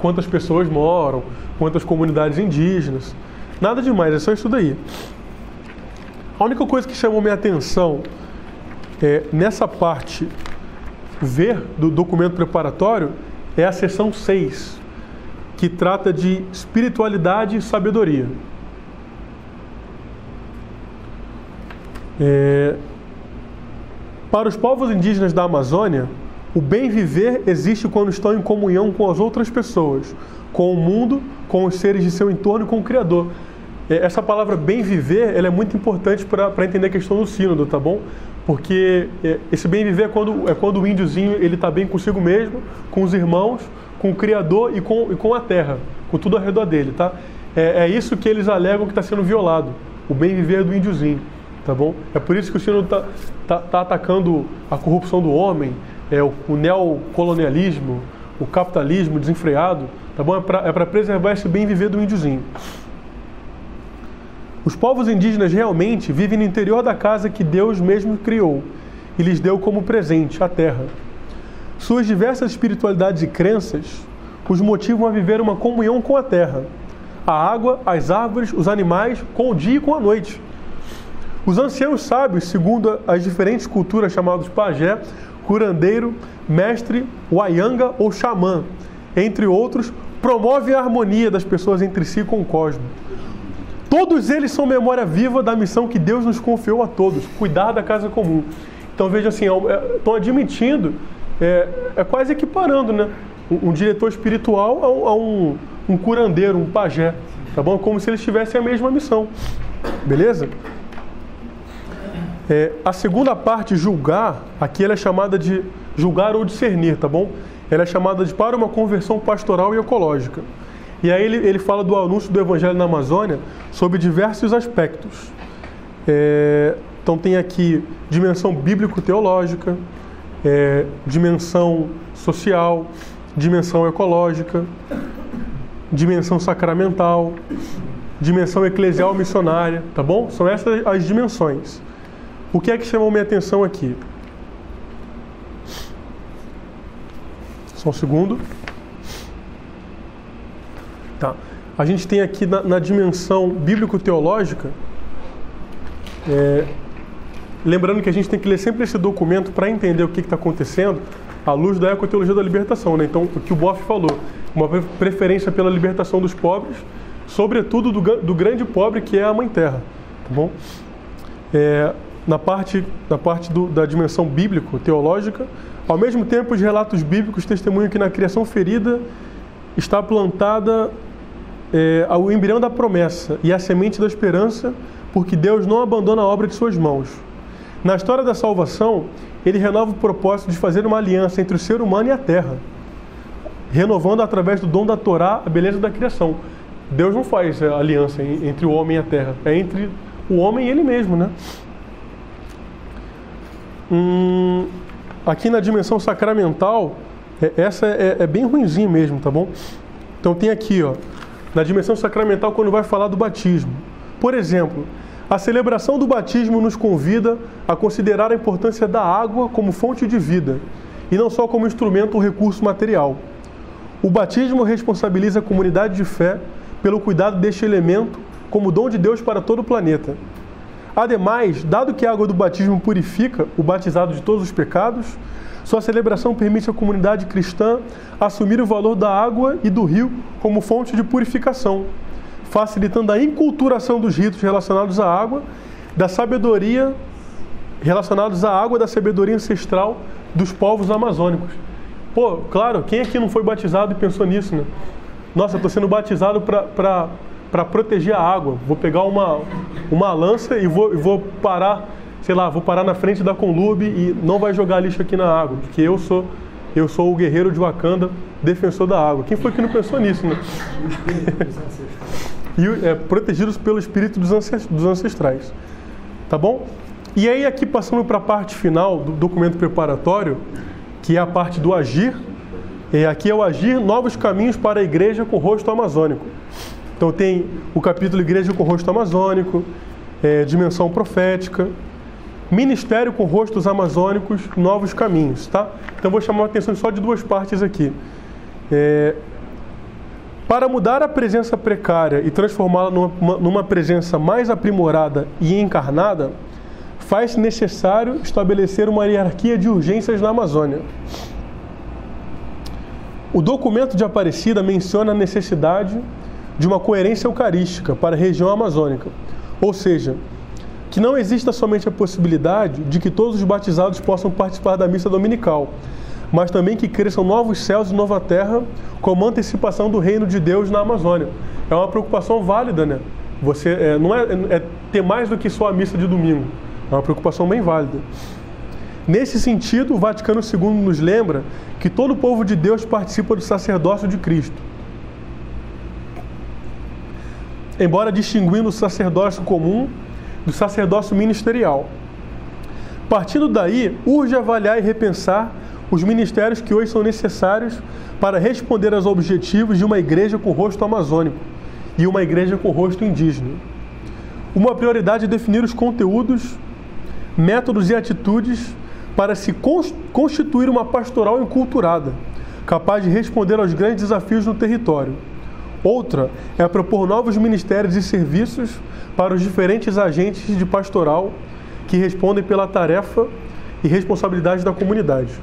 Quantas pessoas moram, quantas comunidades indígenas, nada demais, é só isso daí. A única coisa que chamou minha atenção é, nessa parte ver do documento preparatório é a seção 6, que trata de espiritualidade e sabedoria. É, para os povos indígenas da Amazônia, o bem viver existe quando estão em comunhão com as outras pessoas, com o mundo, com os seres de seu entorno e com o Criador. É, essa palavra bem viver ela é muito importante para entender a questão do sínodo, tá bom? Porque é, esse bem viver é quando, é quando o índiozinho ele está bem consigo mesmo, com os irmãos, com o Criador e com, e com a terra, com tudo ao redor dele, tá? É, é isso que eles alegam que está sendo violado, o bem viver do índiozinho, tá bom? É por isso que o sínodo está tá, tá atacando a corrupção do homem, é, o, o neocolonialismo, o capitalismo desenfreado, tá bom? É para é preservar esse bem viver do índiozinho. Os povos indígenas realmente vivem no interior da casa que Deus mesmo criou e lhes deu como presente, a terra. Suas diversas espiritualidades e crenças os motivam a viver uma comunhão com a terra, a água, as árvores, os animais, com o dia e com a noite. Os anciãos sábios, segundo as diferentes culturas chamados pajé, curandeiro, mestre, wayanga ou xamã, entre outros, promovem a harmonia das pessoas entre si com o cosmos. Todos eles são memória viva da missão que Deus nos confiou a todos, cuidar da casa comum. Então veja assim, estão é, admitindo, é, é, quase equiparando, né? Um, um diretor espiritual a, um, a um, um, curandeiro, um pajé, tá bom? Como se eles tivessem a mesma missão, beleza? É, a segunda parte, julgar, aqui ela é chamada de julgar ou discernir, tá bom? Ela é chamada de para uma conversão pastoral e ecológica. E aí ele, ele fala do anúncio do Evangelho na Amazônia sobre diversos aspectos. É, então tem aqui dimensão bíblico-teológica, é, dimensão social, dimensão ecológica, dimensão sacramental, dimensão eclesial missionária, tá bom? São essas as dimensões. O que é que chamou minha atenção aqui? Só um segundo. Tá. A gente tem aqui na, na dimensão bíblico-teológica, é, lembrando que a gente tem que ler sempre esse documento para entender o que está acontecendo à luz da ecoteologia da libertação. Né? Então, o que o Boff falou, uma preferência pela libertação dos pobres, sobretudo do, do grande pobre que é a Mãe Terra. Tá bom? É, na parte, na parte do, da dimensão bíblico-teológica, ao mesmo tempo, os relatos bíblicos testemunham que na criação ferida está plantada é, ao embrião da promessa e a semente da esperança, porque Deus não abandona a obra de suas mãos. Na história da salvação, ele renova o propósito de fazer uma aliança entre o ser humano e a terra, renovando através do dom da Torá a beleza da criação. Deus não faz aliança entre o homem e a terra, é entre o homem e ele mesmo, né? Hum, aqui na dimensão sacramental, é, essa é, é bem ruimzinho mesmo, tá bom? Então tem aqui, ó, na dimensão sacramental quando vai falar do batismo. Por exemplo, a celebração do batismo nos convida a considerar a importância da água como fonte de vida e não só como instrumento ou recurso material. O batismo responsabiliza a comunidade de fé pelo cuidado deste elemento como dom de Deus para todo o planeta. Ademais, dado que a água do batismo purifica o batizado de todos os pecados, Sua celebração permite à comunidade cristã assumir o valor da água e do rio como fonte de purificação, facilitando a inculturação dos ritos relacionados à água, da sabedoria relacionados à água da sabedoria ancestral dos povos amazônicos. Pô, claro, quem aqui não foi batizado e pensou nisso, né? Nossa, estou sendo batizado para proteger a água. Vou pegar uma, uma lança e vou, e vou parar, sei lá, vou parar na frente da Conlube e não vai jogar lixo aqui na água, porque eu sou eu sou o guerreiro de Wakanda, defensor da água. Quem foi que não pensou nisso, né? (laughs) e é, protegidos pelo espírito dos ancestrais. Tá bom? E aí, aqui passando para a parte final do documento preparatório, que é a parte do agir, e aqui é o agir, novos caminhos para a igreja com rosto amazônico. Então tem o capítulo Igreja com rosto amazônico, é, dimensão profética, ministério com rostos amazônicos, novos caminhos, tá? Então vou chamar a atenção só de duas partes aqui. É, para mudar a presença precária e transformá-la numa, numa presença mais aprimorada e encarnada, faz necessário estabelecer uma hierarquia de urgências na Amazônia. O documento de Aparecida menciona a necessidade de uma coerência eucarística para a região amazônica, ou seja, que não exista somente a possibilidade de que todos os batizados possam participar da missa dominical, mas também que cresçam novos céus e nova terra como antecipação do reino de Deus na Amazônia. É uma preocupação válida, né? Você é, não é, é ter mais do que só a missa de domingo. É uma preocupação bem válida. Nesse sentido, o Vaticano II nos lembra que todo o povo de Deus participa do sacerdócio de Cristo. Embora distinguindo o sacerdócio comum do sacerdócio ministerial. Partindo daí, urge avaliar e repensar os ministérios que hoje são necessários para responder aos objetivos de uma igreja com rosto amazônico e uma igreja com rosto indígena. Uma prioridade é definir os conteúdos métodos e atitudes para se constituir uma pastoral enculturada, capaz de responder aos grandes desafios no território. Outra é propor novos ministérios e serviços para os diferentes agentes de pastoral que respondem pela tarefa e responsabilidade da comunidade.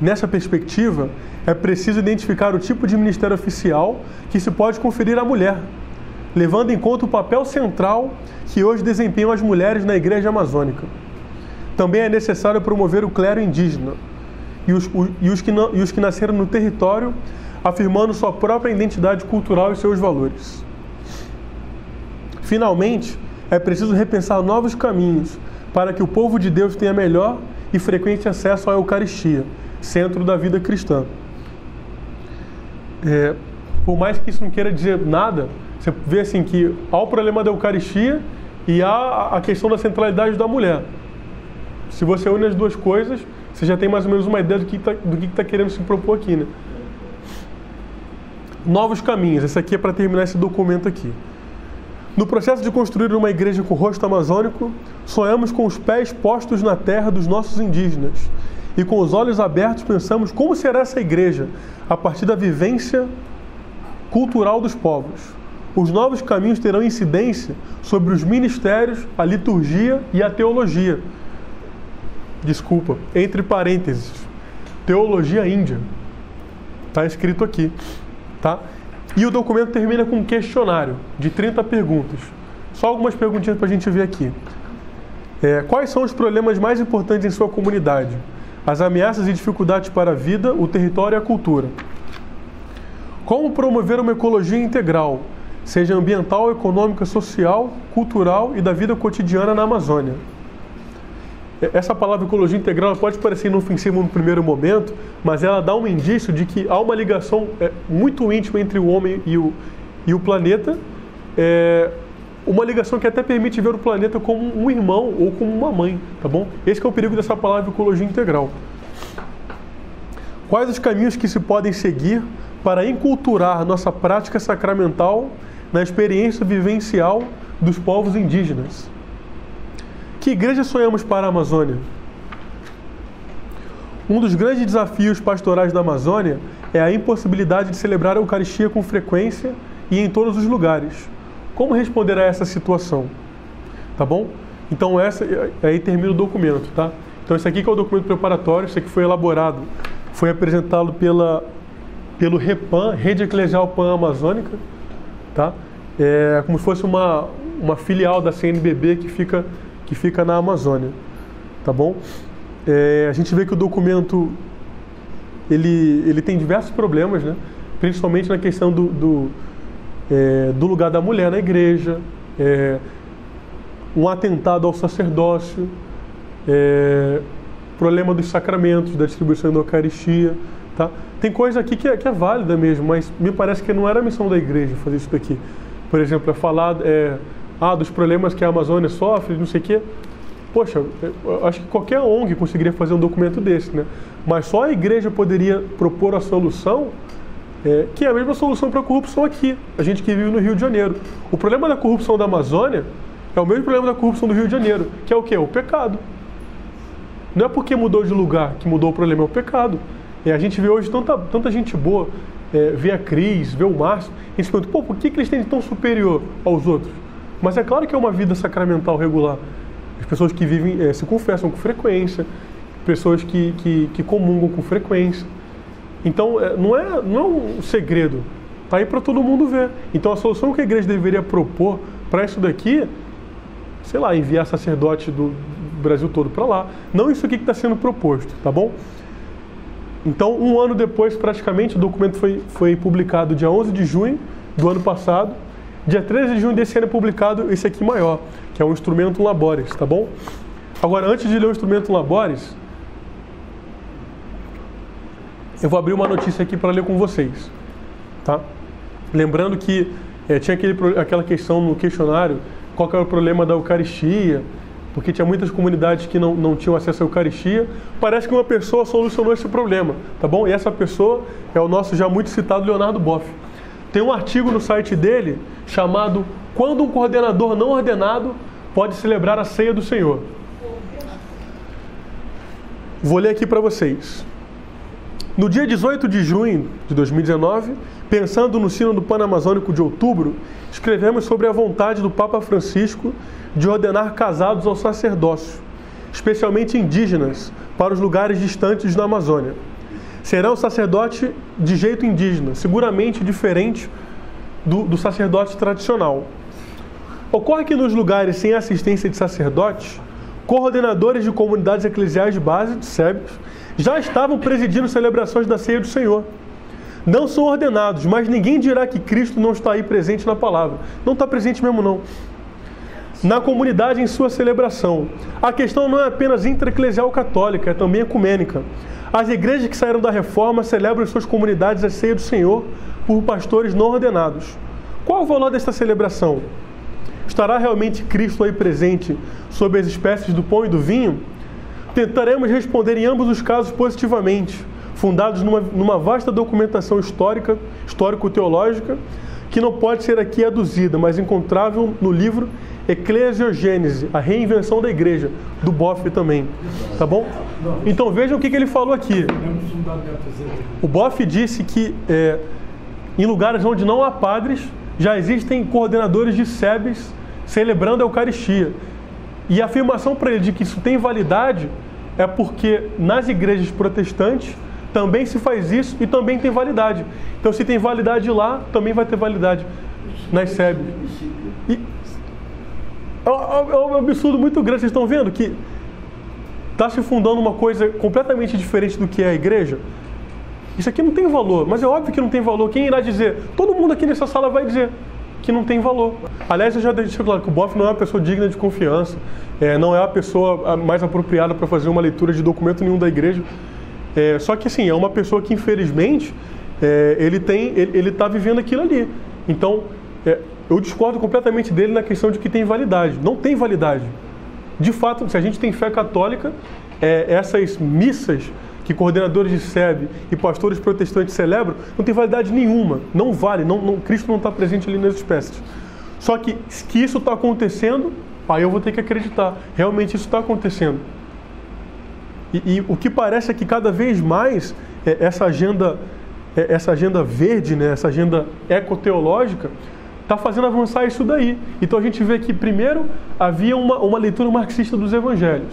Nessa perspectiva, é preciso identificar o tipo de ministério oficial que se pode conferir à mulher, levando em conta o papel central que hoje desempenham as mulheres na igreja amazônica. Também é necessário promover o clero indígena e os, e os, que, e os que nasceram no território, afirmando sua própria identidade cultural e seus valores. Finalmente, é preciso repensar novos caminhos para que o povo de Deus tenha melhor e frequente acesso à Eucaristia, centro da vida cristã. É, por mais que isso não queira dizer nada, você vê assim que há o problema da Eucaristia e há a questão da centralidade da mulher. Se você une as duas coisas, você já tem mais ou menos uma ideia do que está tá querendo se propor aqui, né? Novos caminhos. Esse aqui é para terminar esse documento aqui. No processo de construir uma igreja com rosto amazônico, sonhamos com os pés postos na terra dos nossos indígenas e com os olhos abertos pensamos como será essa igreja a partir da vivência cultural dos povos os novos caminhos terão incidência sobre os ministérios, a liturgia e a teologia. Desculpa, entre parênteses, teologia índia. Está escrito aqui, tá? E o documento termina com um questionário de 30 perguntas. Só algumas perguntinhas para a gente ver aqui. É, quais são os problemas mais importantes em sua comunidade? As ameaças e dificuldades para a vida, o território e a cultura. Como promover uma ecologia integral, seja ambiental, econômica, social, cultural e da vida cotidiana na Amazônia. Essa palavra ecologia integral pode parecer inofensiva no primeiro momento, mas ela dá um indício de que há uma ligação é, muito íntima entre o homem e o, e o planeta, é, uma ligação que até permite ver o planeta como um irmão ou como uma mãe, tá bom? Esse é o perigo dessa palavra ecologia integral. Quais os caminhos que se podem seguir para enculturar nossa prática sacramental na experiência vivencial dos povos indígenas. Que igreja sonhamos para a Amazônia? Um dos grandes desafios pastorais da Amazônia é a impossibilidade de celebrar a Eucaristia com frequência e em todos os lugares. Como responder a essa situação? Tá bom? Então essa aí termina o documento, tá? Então esse aqui que é o documento preparatório, esse aqui foi elaborado, foi apresentado pela, pelo REPAN, Rede Eclesial Pan-Amazônica, tá? É como se fosse uma, uma filial da CNBB que fica, que fica na Amazônia, tá bom? É, a gente vê que o documento ele, ele tem diversos problemas, né? principalmente na questão do, do, é, do lugar da mulher na igreja, é, um atentado ao sacerdócio, é, problema dos sacramentos, da distribuição da Eucaristia. Tá? Tem coisa aqui que é, que é válida mesmo, mas me parece que não era a missão da igreja fazer isso daqui. Por exemplo, é falar é, ah, dos problemas que a Amazônia sofre, não sei o quê. Poxa, acho que qualquer ONG conseguiria fazer um documento desse, né? Mas só a igreja poderia propor a solução, é, que é a mesma solução para a corrupção aqui, a gente que vive no Rio de Janeiro. O problema da corrupção da Amazônia é o mesmo problema da corrupção do Rio de Janeiro, que é o quê? O pecado. Não é porque mudou de lugar que mudou o problema, é o pecado. E a gente vê hoje tanta, tanta gente boa, é, vê a Cris, vê o Márcio, e se pergunta, pô, por que, que eles têm de tão superior aos outros? Mas é claro que é uma vida sacramental regular. As pessoas que vivem, é, se confessam com frequência, pessoas que, que, que comungam com frequência. Então, é, não, é, não é um segredo, está aí para todo mundo ver. Então, a solução que a igreja deveria propor para isso daqui, sei lá, enviar sacerdote do, Brasil todo para lá. Não isso aqui que está sendo proposto, tá bom? Então, um ano depois, praticamente, o documento foi, foi publicado dia 11 de junho do ano passado. Dia 13 de junho desse ano é publicado esse aqui maior, que é o instrumento Labores, tá bom? Agora, antes de ler o instrumento Labores, eu vou abrir uma notícia aqui para ler com vocês, tá? Lembrando que é, tinha aquele, aquela questão no questionário, qual era o problema da Eucaristia, porque tinha muitas comunidades que não, não tinham acesso à Eucaristia. Parece que uma pessoa solucionou esse problema, tá bom? E essa pessoa é o nosso já muito citado Leonardo Boff. Tem um artigo no site dele chamado Quando um coordenador não ordenado pode celebrar a ceia do Senhor. Vou ler aqui para vocês. No dia 18 de junho de 2019, pensando no Sino do Pan-Amazônico de outubro, escrevemos sobre a vontade do Papa Francisco de ordenar casados ao sacerdócio, especialmente indígenas, para os lugares distantes da Amazônia. Será o sacerdote de jeito indígena, seguramente diferente do, do sacerdote tradicional. Ocorre que nos lugares sem assistência de sacerdotes, coordenadores de comunidades eclesiais de base, de SEBs, já estavam presidindo celebrações da ceia do Senhor. Não são ordenados, mas ninguém dirá que Cristo não está aí presente na palavra. Não está presente mesmo, não na comunidade em sua celebração. A questão não é apenas intra-eclesial católica, é também ecumênica. As igrejas que saíram da reforma celebram suas comunidades a ceia do Senhor por pastores não ordenados. Qual o valor desta celebração? Estará realmente Cristo aí presente sob as espécies do pão e do vinho? Tentaremos responder em ambos os casos positivamente, fundados numa, numa vasta documentação histórica, histórico-teológica, que não pode ser aqui aduzida, mas encontrável no livro Eclesiogênese, a reinvenção da igreja, do Boff também. Tá bom? Então vejam o que, que ele falou aqui. O Boff disse que é, em lugares onde não há padres, já existem coordenadores de SEBs celebrando a Eucaristia. E a afirmação para ele de que isso tem validade é porque nas igrejas protestantes também se faz isso e também tem validade. Então, se tem validade lá, também vai ter validade nas SEBs. E é, é, é um absurdo muito grande. Vocês estão vendo que está se fundando uma coisa completamente diferente do que é a igreja? Isso aqui não tem valor, mas é óbvio que não tem valor. Quem irá dizer? Todo mundo aqui nessa sala vai dizer que não tem valor. Aliás, eu já deixei claro que o Boff não é uma pessoa digna de confiança, é, não é a pessoa mais apropriada para fazer uma leitura de documento nenhum da igreja. É, só que assim, é uma pessoa que infelizmente é, ele tem, ele está vivendo aquilo ali. Então, é, eu discordo completamente dele na questão de que tem validade. Não tem validade. De fato, se a gente tem fé católica, é, essas missas que coordenadores de SEB e pastores protestantes celebram, não tem validade nenhuma. Não vale. Não, não, Cristo não está presente ali nas espécies. Só que, que isso está acontecendo, aí eu vou ter que acreditar. Realmente isso está acontecendo. E, e, o que parece é que cada vez mais é, essa agenda, é, essa agenda verde, né, essa agenda ecoteológica, está fazendo avançar isso daí. Então a gente vê que primeiro havia uma, uma leitura marxista dos evangelhos.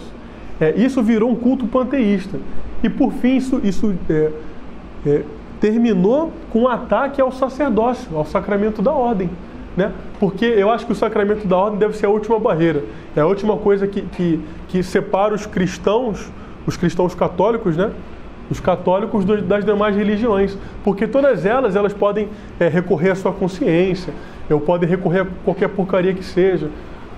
É, isso virou um culto panteísta. E por fim, isso, isso é, é, terminou com um ataque ao sacerdócio, ao sacramento da ordem. Né? Porque eu acho que o sacramento da ordem deve ser a última barreira, é a última coisa que, que, que separa os cristãos, os cristãos católicos, né? os católicos das demais religiões, porque todas elas elas podem é, recorrer à sua consciência, ou podem recorrer a qualquer porcaria que seja,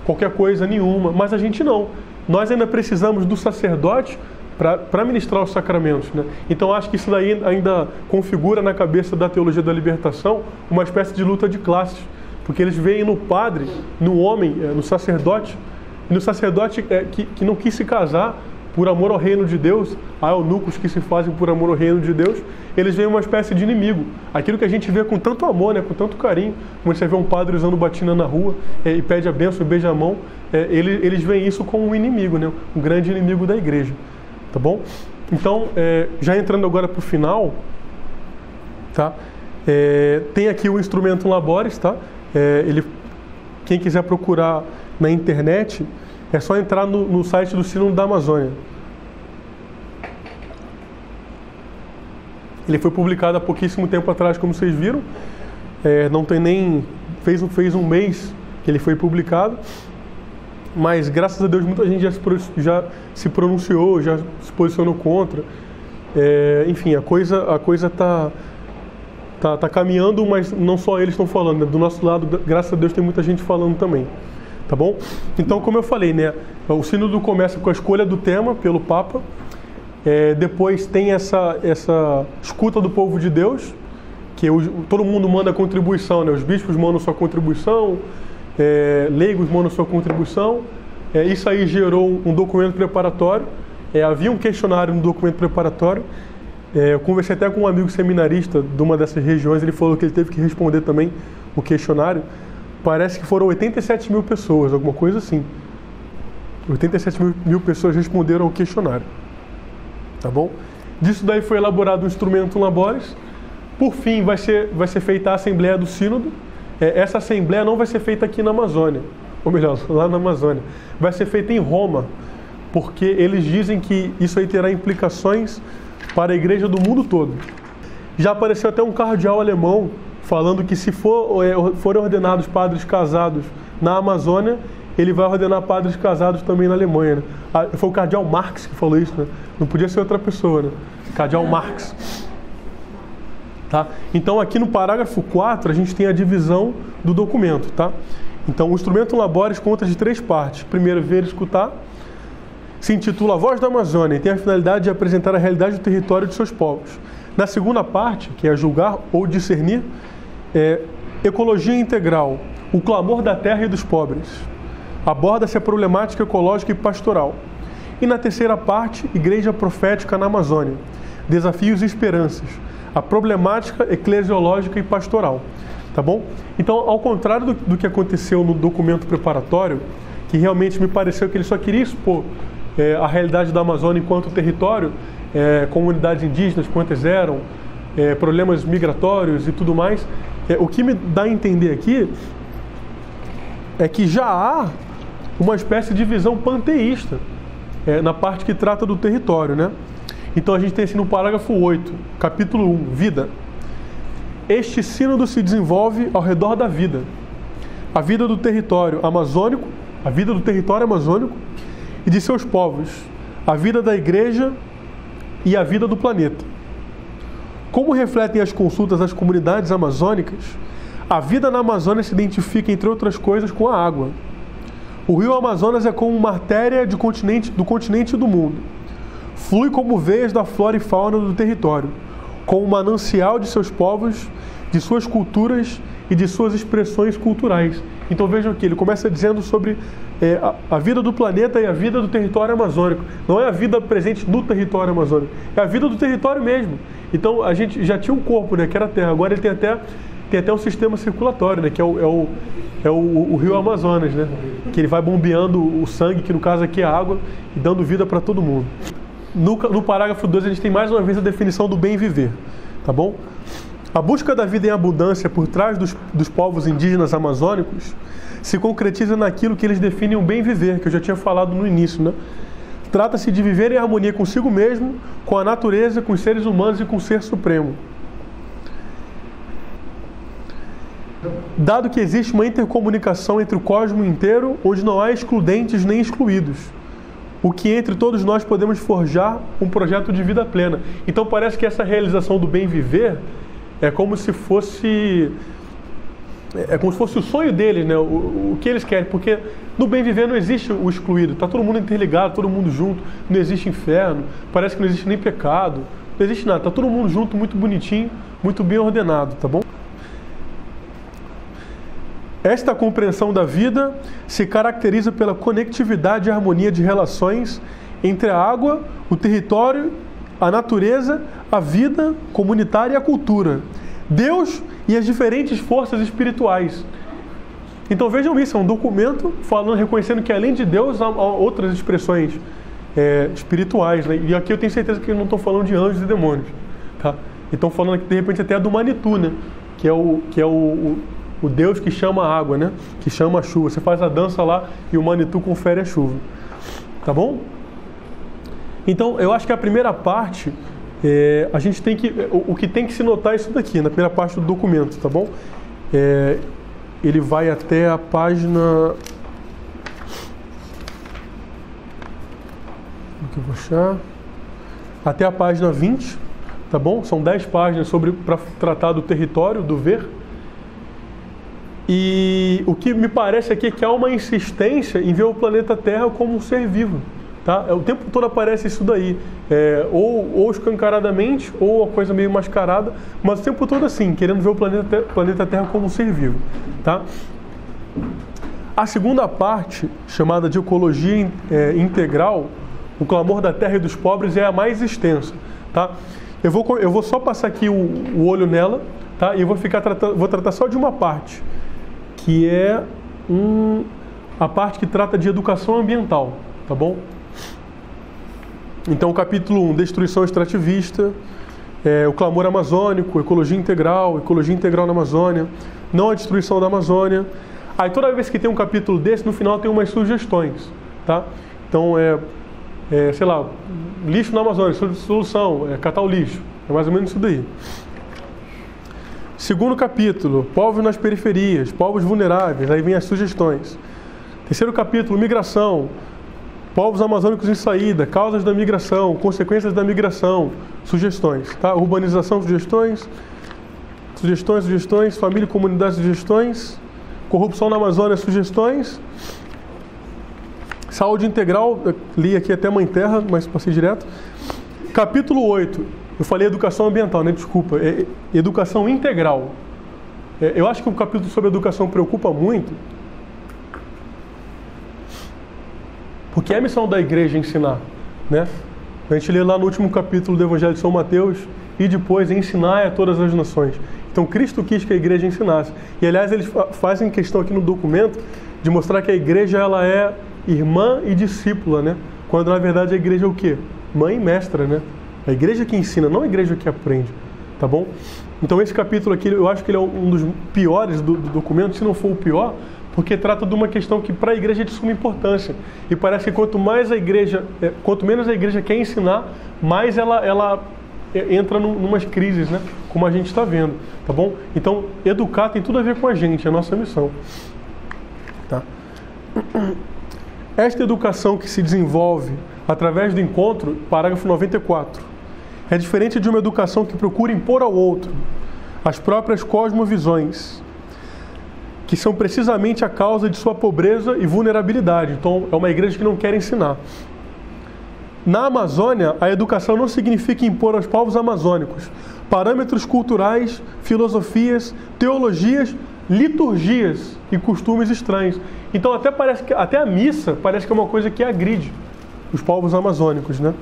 qualquer coisa nenhuma, mas a gente não. Nós ainda precisamos do sacerdote para ministrar os sacramentos. Né? Então acho que isso daí ainda configura na cabeça da teologia da libertação uma espécie de luta de classes, porque eles veem no padre, no homem, é, no sacerdote, no sacerdote é, que, que não quis se casar por amor ao reino de Deus, há eunucos que se fazem por amor ao reino de Deus, eles veem uma espécie de inimigo. Aquilo que a gente vê com tanto amor, né, com tanto carinho, como você vê um padre usando batina na rua é, e pede a benção e beija a mão, é, eles, eles veem isso como um inimigo, né, um grande inimigo da igreja. Tá bom? Então, é, já entrando agora para o final, tá? É, tem aqui o instrumento Labores, tá? É, ele, quem quiser procurar na internet, é só entrar no, no site do Sínodo da Amazônia. Ele foi publicado há pouquíssimo tempo atrás, como vocês viram. É, não tem nem. Fez, fez um mês que ele foi publicado. Mas graças a Deus muita gente já se, já se pronunciou, já se posicionou contra. É, enfim, a coisa a coisa tá, tá, tá caminhando, mas não só eles estão falando. Né? Do nosso lado, graças a Deus, tem muita gente falando também. Tá bom? Então, como eu falei, né? O sínodo começa com a escolha do tema pelo Papa. É, depois tem essa, essa escuta do povo de Deus, que todo mundo manda contribuição, né? Os bispos mandam sua contribuição, é, leigos mandam sua contribuição. É, isso aí gerou um documento preparatório. É, havia um questionário no documento preparatório. É, eu conversei até com um amigo seminarista de uma dessas regiões, ele falou que ele teve que responder também o questionário parece que foram 87 mil pessoas, alguma coisa assim. 87 mil, pessoas responderam ao questionário. Tá bom? Disso daí foi elaborado o instrumento Labores. Por fim, vai ser, vai ser feita a Assembleia do Sínodo. É, essa Assembleia não vai ser feita aqui na Amazônia, ou melhor, (laughs) lá na Amazônia. Vai ser feita em Roma, porque eles dizem que isso aí terá implicações para a igreja do mundo todo. Já apareceu até um cardeal alemão falando que se for, é, forem ordenados padres casados na Amazônia, ele vai ordenar padres casados também na Alemanha. Né? Ah, foi o cardeal Marx que falou isso, né? Não podia ser outra pessoa, né? Cardeal Marx. Tá? Então aqui no parágrafo 4 a gente tem a divisão do documento, tá? Então o instrumento Labores conta de três partes. Primeiro, ver e escutar. Se intitula A Voz da Amazônia e tem a finalidade de apresentar a realidade do território de seus povos. Na segunda parte, que é julgar ou discernir, é, ecologia integral, o clamor da terra e dos pobres. Aborda-se a problemática ecológica e pastoral. E na terceira parte, Igreja Profética na Amazônia, desafios e esperanças, a problemática eclesiológica e pastoral. Tá bom? Então, ao contrário do, do que aconteceu no documento preparatório, que realmente me pareceu que ele só queria expor é, a realidade da Amazônia enquanto território, é, comunidades indígenas, quantas eram, é, problemas migratórios e tudo mais, é, o que me dá a entender aqui é que já há uma espécie de visão panteísta é, na parte que trata do território, né? Então a gente tem assim no parágrafo 8, capítulo 1, vida. Este sínodo se desenvolve ao redor da vida. A vida do território amazônico, a vida do território amazônico e de seus povos, a vida da igreja e a vida do planeta. Como refletem as consultas às comunidades amazônicas, a vida na Amazônia se identifica, entre outras coisas, com a água. O rio Amazonas é como uma artéria do continente, do continente e do mundo. Flui como veias da flora e fauna do território, como um manancial de seus povos, de suas culturas e de suas expressões culturais. Então vejam aqui, ele começa dizendo sobre é, a, vida do planeta e a vida do território amazônico. Não é a vida presente no território amazônico, é a vida do território mesmo. Então a gente já tinha um corpo, né, que era a Terra. Agora ele tem até tem até um sistema circulatório, né, que é o, é o, é o, o rio Amazonas, né, que ele vai bombeando o sangue, que no caso aqui é água, e dando vida para todo mundo. No, no parágrafo 2 a gente tem mais uma vez a definição do bem viver, tá bom? A busca da vida em abundância por trás dos, dos povos indígenas amazônicos se concretiza naquilo que eles definem o bem viver, que eu já tinha falado no início, né? Trata-se de viver em harmonia consigo mesmo, com a natureza, com os seres humanos e com o Ser Supremo. Dado que existe uma intercomunicação entre o cosmos inteiro, onde não há excludentes nem excluídos, o que entre todos nós podemos forjar um projeto de vida plena. Então parece que essa realização do bem viver é como se fosse é como se fosse o sonho deles, né? O, o, que eles querem, porque no bem viver não existe o excluído, está todo mundo interligado, todo mundo junto, não existe inferno, parece que não existe nem pecado, não existe nada, está todo mundo junto, muito bonitinho, muito bem ordenado, tá bom? Esta compreensão da vida se caracteriza pela conectividade e harmonia de relações entre a água, o território, a natureza, a vida comunitária e a cultura. Deus e as diferentes forças espirituais. Então vejam isso, é um documento falando, reconhecendo que além de Deus há, outras expressões é, espirituais. Né? E aqui eu tenho certeza que não estou falando de anjos e demônios. Tá? Estão falando aqui, de repente até do Manitu, né? que é, o, que é o, o, o Deus que chama a água, né? que chama a chuva. Você faz a dança lá e o Manitu confere a chuva. Tá bom? Então eu acho que a primeira parte é, a gente tem que. O, o, que tem que se notar é isso daqui, na primeira parte do documento, tá bom? É, ele vai até a página. que eu vou achar? Até a página 20, tá bom? São 10 páginas sobre para tratar do território, do ver. E o que me parece aqui é que há uma insistência em ver o planeta Terra como um ser vivo. Tá? É, o tempo todo aparece isso daí, é, ou, ou escancaradamente, ou a coisa meio mascarada, mas o tempo todo assim, querendo ver o planeta, planeta Terra como um ser vivo. Tá? A segunda parte, chamada de ecologia é, integral, o clamor da terra e dos pobres, é a mais extensa. Tá? Eu, vou, eu vou só passar aqui o, o olho nela tá? e vou, ficar tratando, vou tratar só de uma parte, que é um, a parte que trata de educação ambiental. Tá bom? Então, capítulo 1, destruição extrativista, é, o clamor amazônico, ecologia integral, ecologia integral na Amazônia, não a destruição da Amazônia. Aí, toda vez que tem um capítulo desse, no final tem umas sugestões, tá? Então, é, é sei lá, lixo na Amazônia, solução, é catar o lixo. É mais ou menos isso daí. Segundo capítulo, povos nas periferias, povos vulneráveis, aí vem as sugestões. Terceiro capítulo, migração, povos amazônicos em saída, causas da migração, consequências da migração, sugestões, tá? Urbanização, sugestões, sugestões, sugestões, família e comunidade, sugestões, corrupção na Amazônia, sugestões, saúde integral, li aqui até Mãe Terra, mas passei direto. Capítulo 8, eu falei educação ambiental, né? Desculpa, é educação integral. É, eu acho que o capítulo sobre educação preocupa muito, Porque é a missão da igreja ensinar, né? A gente lê lá no último capítulo do Evangelho de São Mateus e depois ensinar a todas as nações. Então Cristo quis que a igreja ensinasse. E aliás, eles fazem questão aqui no documento de mostrar que a igreja ela é irmã e discípula, né? Quando na verdade a igreja é o quê? Mãe e mestra, né? A igreja que ensina, não a igreja que aprende, tá bom? Então esse capítulo aqui, eu acho que ele é um dos piores do, do documento, se não for o pior, porque trata de uma questão que para a igreja é de suma importância. E parece que quanto mais a igreja, é, quanto menos a igreja quer ensinar, mais ela, ela é, entra num, numas crises, né? Como a gente está vendo, tá bom? Então, educar tem tudo a ver com a gente, é a nossa missão. Tá? Esta educação que se desenvolve através do encontro, parágrafo 94, é diferente de uma educação que procura impor ao outro as próprias cosmovisões que são precisamente a causa de sua pobreza e vulnerabilidade. Então, é uma igreja que não quer ensinar. Na Amazônia, a educação não significa impor aos povos amazônicos parâmetros culturais, filosofias, teologias, liturgias e costumes estranhos. Então, até parece que até a missa parece que é uma coisa que agride os povos amazônicos, né?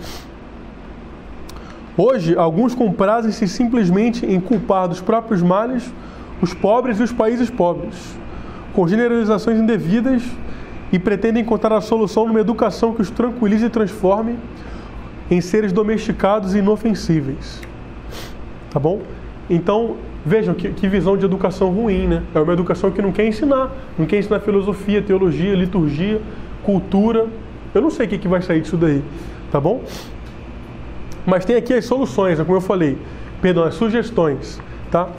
Hoje, alguns comprazem-se simplesmente em culpar dos próprios males os pobres e os países pobres, com generalizações indevidas e pretendem encontrar a solução numa educação que os tranquilize e transforme em seres domesticados e inofensíveis. Tá bom? Então, vejam que, que, visão de educação ruim, né? É uma educação que não quer ensinar, não quer ensinar filosofia, teologia, liturgia, cultura, Eu não sei o que, que vai sair disso daí, tá bom? Mas tem aqui as soluções, como eu falei, perdão, as sugestões, tá?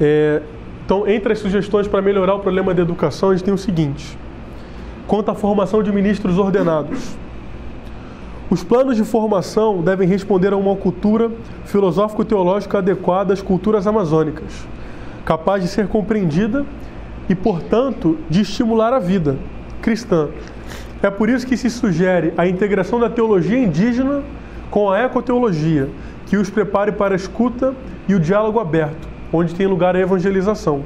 É, então, entre as sugestões para melhorar o problema da educação, a gente tem o seguinte: quanto à formação de ministros ordenados. Os planos de formação devem responder a uma cultura filosófico-teológica adequada às culturas amazônicas, capaz de ser compreendida e, portanto, de estimular a vida cristã. É por isso que se sugere a integração da teologia indígena com a ecoteologia, que os prepare para a escuta e o diálogo aberto, onde tem lugar a evangelização.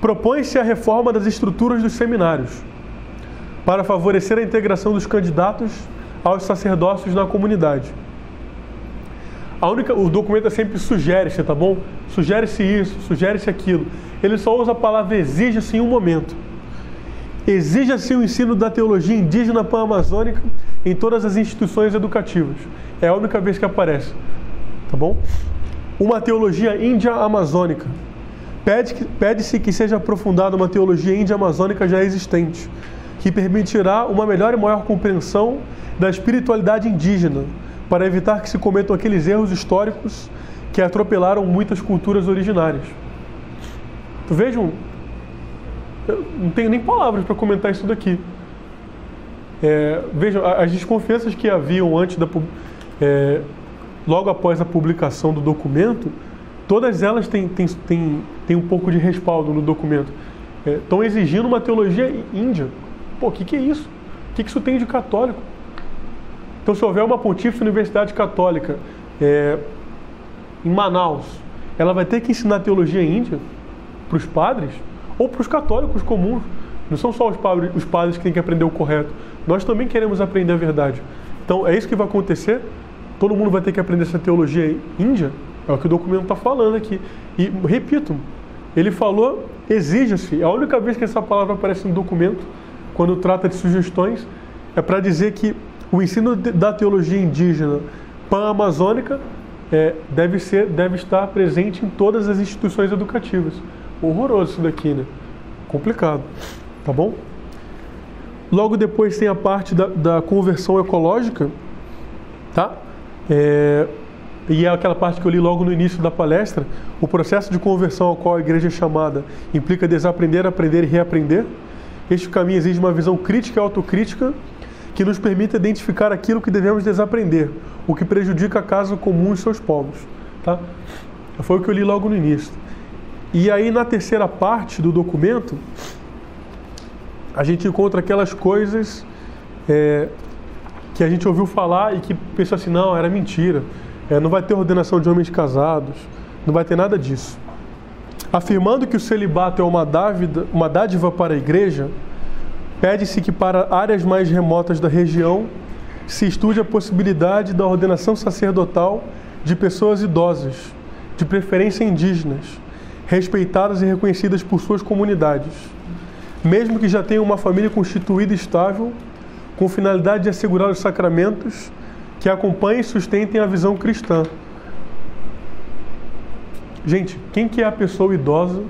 Propõe-se a reforma das estruturas dos seminários, para favorecer a integração dos candidatos aos sacerdócios na comunidade. A única, o documento é sempre sugere-se, tá bom? Sugere-se isso, sugere-se aquilo. Ele só usa a palavra exige-se em um momento. Exija-se o ensino da teologia indígena pan-amazônica em todas as instituições educativas. É a única vez que aparece. Tá bom? Uma teologia índia-amazônica. Pede-se pede que seja aprofundada uma teologia índia-amazônica já existente, que permitirá uma melhor e maior compreensão da espiritualidade indígena, para evitar que se cometam aqueles erros históricos que atropelaram muitas culturas originárias. Vejam, eu não tenho nem palavras para comentar isso daqui. É, vejam, as desconfianças que haviam antes da é, logo após a publicação do documento, todas elas têm, têm, têm, têm um pouco de respaldo no documento. Estão é, exigindo uma teologia índia. Pô, o que, que é isso? O que, que isso tem de católico? Então, se houver uma pontífice universidade católica é, em Manaus, ela vai ter que ensinar teologia índia para os padres ou para os católicos comuns. Não são só os padres, os padres que têm que aprender o correto. Nós também queremos aprender a verdade. Então, é isso que vai acontecer. Todo mundo vai ter que aprender essa teologia índia. É o que o documento está falando aqui. E, repito, ele falou exija-se. A única vez que essa palavra aparece no documento, quando trata de sugestões, é para dizer que o ensino da teologia indígena pan-amazônica é, deve, ser, deve estar presente em todas as instituições educativas. Horroroso isso daqui, né? Complicado. Tá bom? Logo depois tem a parte da, da conversão ecológica, tá? É, e é aquela parte que eu li logo no início da palestra. O processo de conversão ao qual a igreja é chamada implica desaprender, aprender e reaprender. Este caminho exige uma visão crítica e autocrítica que nos permita identificar aquilo que devemos desaprender, o que prejudica a casa comum e seus povos. Tá? Foi o que eu li logo no início. E aí, na terceira parte do documento, a gente encontra aquelas coisas é, que a gente ouviu falar e que pensou assim: não, era mentira, é, não vai ter ordenação de homens casados, não vai ter nada disso. Afirmando que o celibato é uma dádiva, uma dádiva para a igreja, Pede-se que para áreas mais remotas da região se estude a possibilidade da ordenação sacerdotal de pessoas idosas, de preferência indígenas, respeitadas e reconhecidas por suas comunidades, mesmo que já tenham uma família constituída e estável, com finalidade de assegurar os sacramentos que acompanhem e sustentem a visão cristã. Gente, quem que é a pessoa idosa,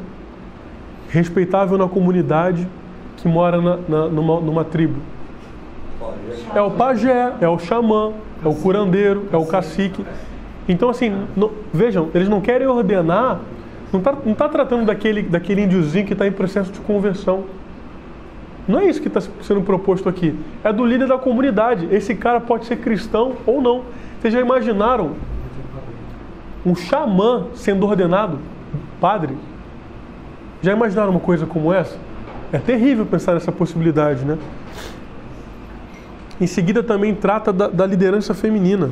respeitável na comunidade, que mora na, na, numa, numa tribo? É o pajé, é o xamã, é o curandeiro, é o cacique. Então, assim, vejam, eles não querem ordenar, não está não tá tratando daquele, daquele índiozinho que está em processo de conversão. Não é isso que está sendo proposto aqui. É do líder da comunidade. Esse cara pode ser cristão ou não. Vocês já imaginaram um xamã sendo ordenado padre? Já imaginaram uma coisa como essa? É terrível pensar nessa possibilidade, né? Em seguida também trata da, da liderança feminina.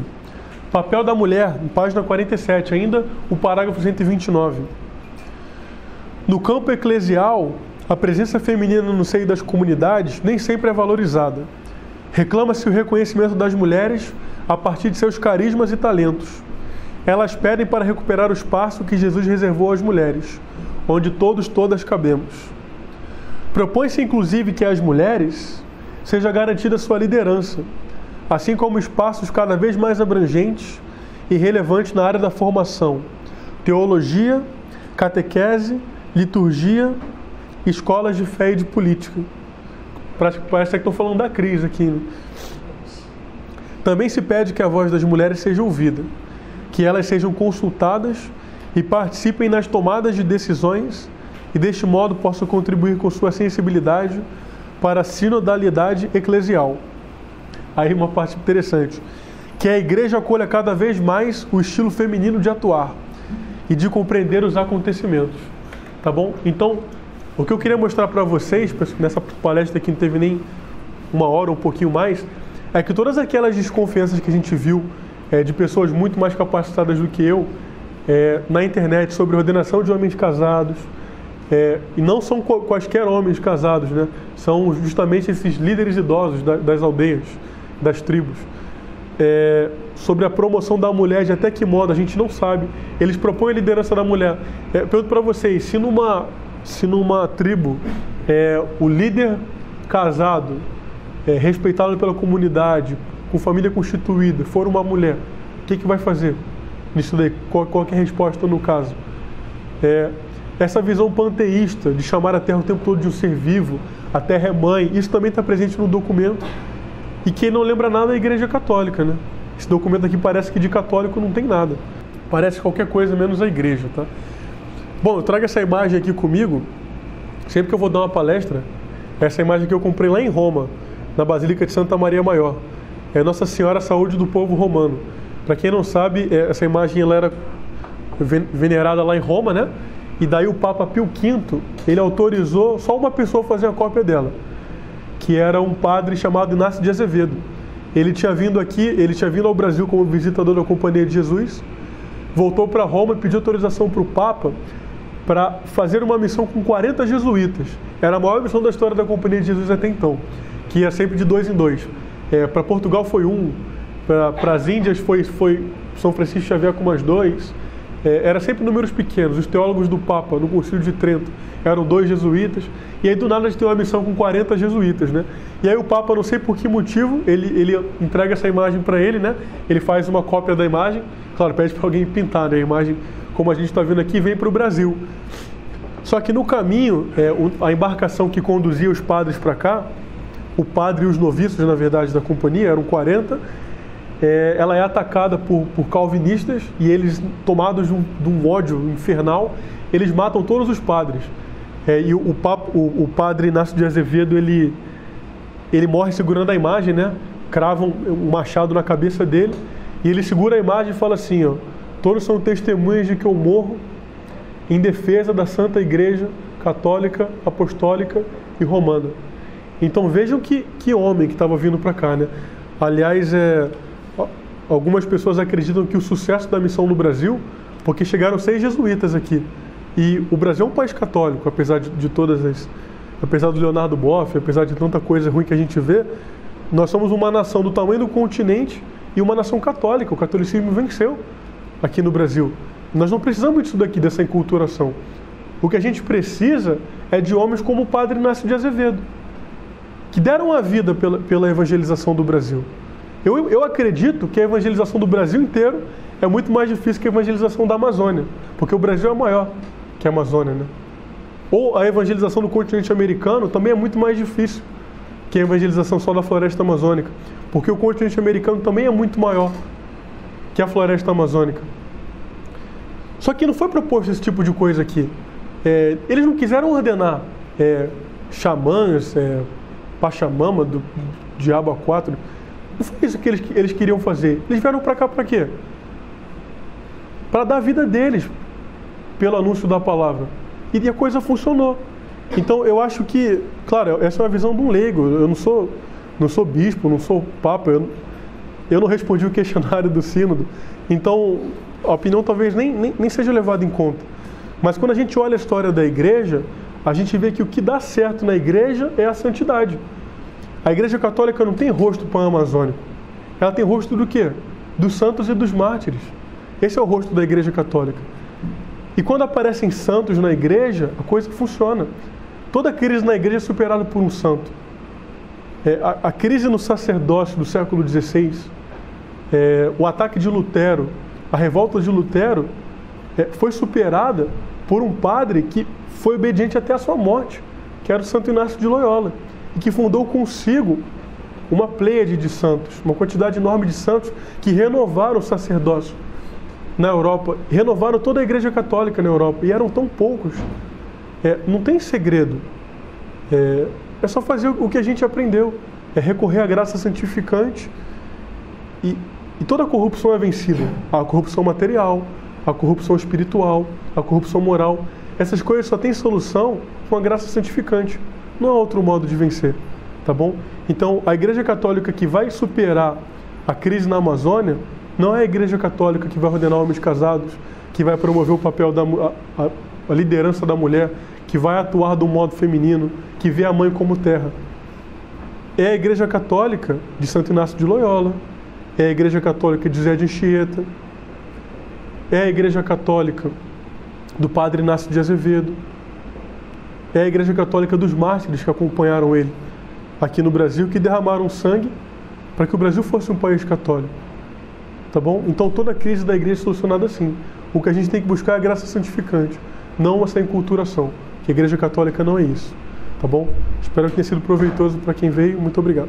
Papel da mulher, página 47, ainda o parágrafo 129. No campo eclesial, a presença feminina no seio das comunidades nem sempre é valorizada. Reclama-se o reconhecimento das mulheres a partir de seus carismas e talentos. Elas pedem para recuperar o espaço que Jesus reservou às mulheres, onde todos, todas cabemos. Propõe-se inclusive que às mulheres seja garantida sua liderança, assim como espaços cada vez mais abrangentes e relevantes na área da formação, teologia, catequese, liturgia, escolas de fé e de política. Parece, que estão falando da crise aqui. Né? Também se pede que a voz das mulheres seja ouvida, que elas sejam consultadas e participem nas tomadas de decisões e deste modo possam contribuir com sua sensibilidade para a sinodalidade eclesial. Aí uma parte interessante, que a igreja acolha cada vez mais o estilo feminino de atuar e de compreender os acontecimentos. Tá bom? Então, o que eu queria mostrar para vocês, nessa palestra que não teve nem uma hora um pouquinho mais, é que todas aquelas desconfianças que a gente viu é, de pessoas muito mais capacitadas do que eu é, na internet sobre ordenação de homens casados, é, e não são quaisquer homens casados, né? são justamente esses líderes idosos das aldeias, das tribos. É, sobre a promoção da mulher, de até que modo, a gente não sabe. Eles propõem a liderança da mulher. É, pergunto para vocês, se numa, se numa tribo é, o líder casado, é, respeitado pela comunidade, com família constituída, for uma mulher, o que, que vai fazer nisso daí? Qual, qual é a resposta no caso? É, essa visão panteísta de chamar a Terra o tempo todo de um ser vivo, a Terra é mãe, isso também está presente no documento. E quem não lembra nada é a Igreja Católica, né? Esse documento aqui parece que de católico não tem nada. Parece qualquer coisa menos a igreja, tá? Bom, eu trago essa imagem aqui comigo. Sempre que eu vou dar uma palestra, essa imagem que eu comprei lá em Roma, na Basílica de Santa Maria Maior. É Nossa Senhora Saúde do Povo Romano. Para quem não sabe, é, essa imagem ela era venerada lá em Roma, né? E daí o Papa Pio V, ele autorizou só uma pessoa fazer a cópia dela, que era um padre chamado Inácio de Azevedo. Ele tinha vindo aqui, ele tinha vindo ao Brasil como visitador da Companhia de Jesus, voltou para Roma e pediu autorização para o Papa para fazer uma missão com 40 jesuítas. Era a maior missão da história da Companhia de Jesus até então, que ia sempre de dois em dois. É, para Portugal foi um, para as Índias foi, foi São Francisco Xavier com mais dois, é, era sempre números pequenos. Os teólogos do Papa, no Concílio de Trento, eram dois jesuítas. E aí, do nada, a gente tem uma missão com 40 jesuítas, né? E aí, o Papa, não sei por que motivo, ele, ele entrega essa imagem para ele, né? Ele faz uma cópia da imagem. Claro, pede para alguém pintar né? a imagem, como a gente está vendo aqui, vem para o Brasil. Só que no caminho, é, a embarcação que conduzia os padres para cá, o padre e os noviços, na verdade, da companhia, eram 40, é, ela é atacada por, por calvinistas e eles, tomados de um, de um, ódio infernal, eles matam todos os padres. É, e o, o, o, o, padre Inácio de Azevedo, ele, ele morre segurando a imagem, né? Cravam um machado na cabeça dele e ele segura a imagem e fala assim, ó, todos são testemunhas de que eu morro em defesa da Santa Igreja Católica, Apostólica e Romana. Então vejam que, que homem que estava vindo para cá, né? Aliás, é, Algumas pessoas acreditam que o sucesso da missão no Brasil, porque chegaram seis jesuítas aqui. E o Brasil é um país católico, apesar de, de todas as. Apesar do Leonardo Boff, apesar de tanta coisa ruim que a gente vê, nós somos uma nação do tamanho do continente e uma nação católica. O catolicismo venceu aqui no Brasil. Nós não precisamos disso daqui, dessa enculturação. O que a gente precisa é de homens como o padre Inácio de Azevedo, que deram a vida pela, pela evangelização do Brasil. Eu, eu acredito que a evangelização do Brasil inteiro é muito mais difícil que a evangelização da Amazônia, porque o Brasil é maior que a Amazônia, né? Ou a evangelização do continente americano também é muito mais difícil que a evangelização só da floresta amazônica, porque o continente americano também é muito maior que a floresta amazônica. Só que não foi proposto esse tipo de coisa aqui. É, eles não quiseram ordenar é, xamãs, é, pachamama, do diabo a quatro. Não foi isso que eles, eles queriam fazer. Eles vieram para cá para quê? Para dar a vida deles pelo anúncio da palavra. E a coisa funcionou. Então eu acho que, claro, essa é uma visão de um leigo. Eu não sou, não sou bispo, não sou papa. Eu, eu não respondi o questionário do sínodo. Então a opinião talvez nem, nem, nem seja levada em conta. Mas quando a gente olha a história da igreja, a gente vê que o que dá certo na igreja é a santidade. A Igreja Católica não tem rosto pan-amazônico. Ela tem rosto do quê? Dos santos e dos mártires. Esse é o rosto da Igreja Católica. E quando aparecem santos na igreja, a coisa funciona. Toda crise na igreja é superada por um santo. É, a, a, crise no sacerdócio do século XVI, é, o ataque de Lutero, a revolta de Lutero, é, foi superada por um padre que foi obediente até a sua morte, que era o Santo Inácio de Loyola. e que fundou consigo uma pleiade de santos, uma quantidade enorme de santos que renovaram o sacerdócio na Europa, renovaram toda a Igreja Católica na Europa, e eram tão poucos. É, não tem segredo. É, é só fazer o que a gente aprendeu, é recorrer à graça santificante e, e toda corrupção é vencida. A corrupção material, a corrupção espiritual, a corrupção moral. Essas coisas só têm solução com a graça santificante. Não há outro modo de vencer, tá bom? Então, a Igreja Católica que vai superar a crise na Amazônia não é a Igreja Católica que vai ordenar homens casados, que vai promover o papel da a, a liderança da mulher, que vai atuar do modo feminino, que vê a mãe como terra. É a Igreja Católica de Santo Inácio de Loyola, é a Igreja Católica de Zé de Anchieta, é a Igreja Católica do Padre Inácio de Azevedo, é a Igreja Católica dos mártires que acompanharam ele aqui no Brasil, que derramaram sangue para que o Brasil fosse um país católico. Tá bom? Então toda a crise da igreja é solucionada assim. O que a gente tem que buscar é a graça santificante, não essa enculturação. Que a igreja católica não é isso. Tá bom? Espero que tenha sido proveitoso para quem veio. Muito obrigado.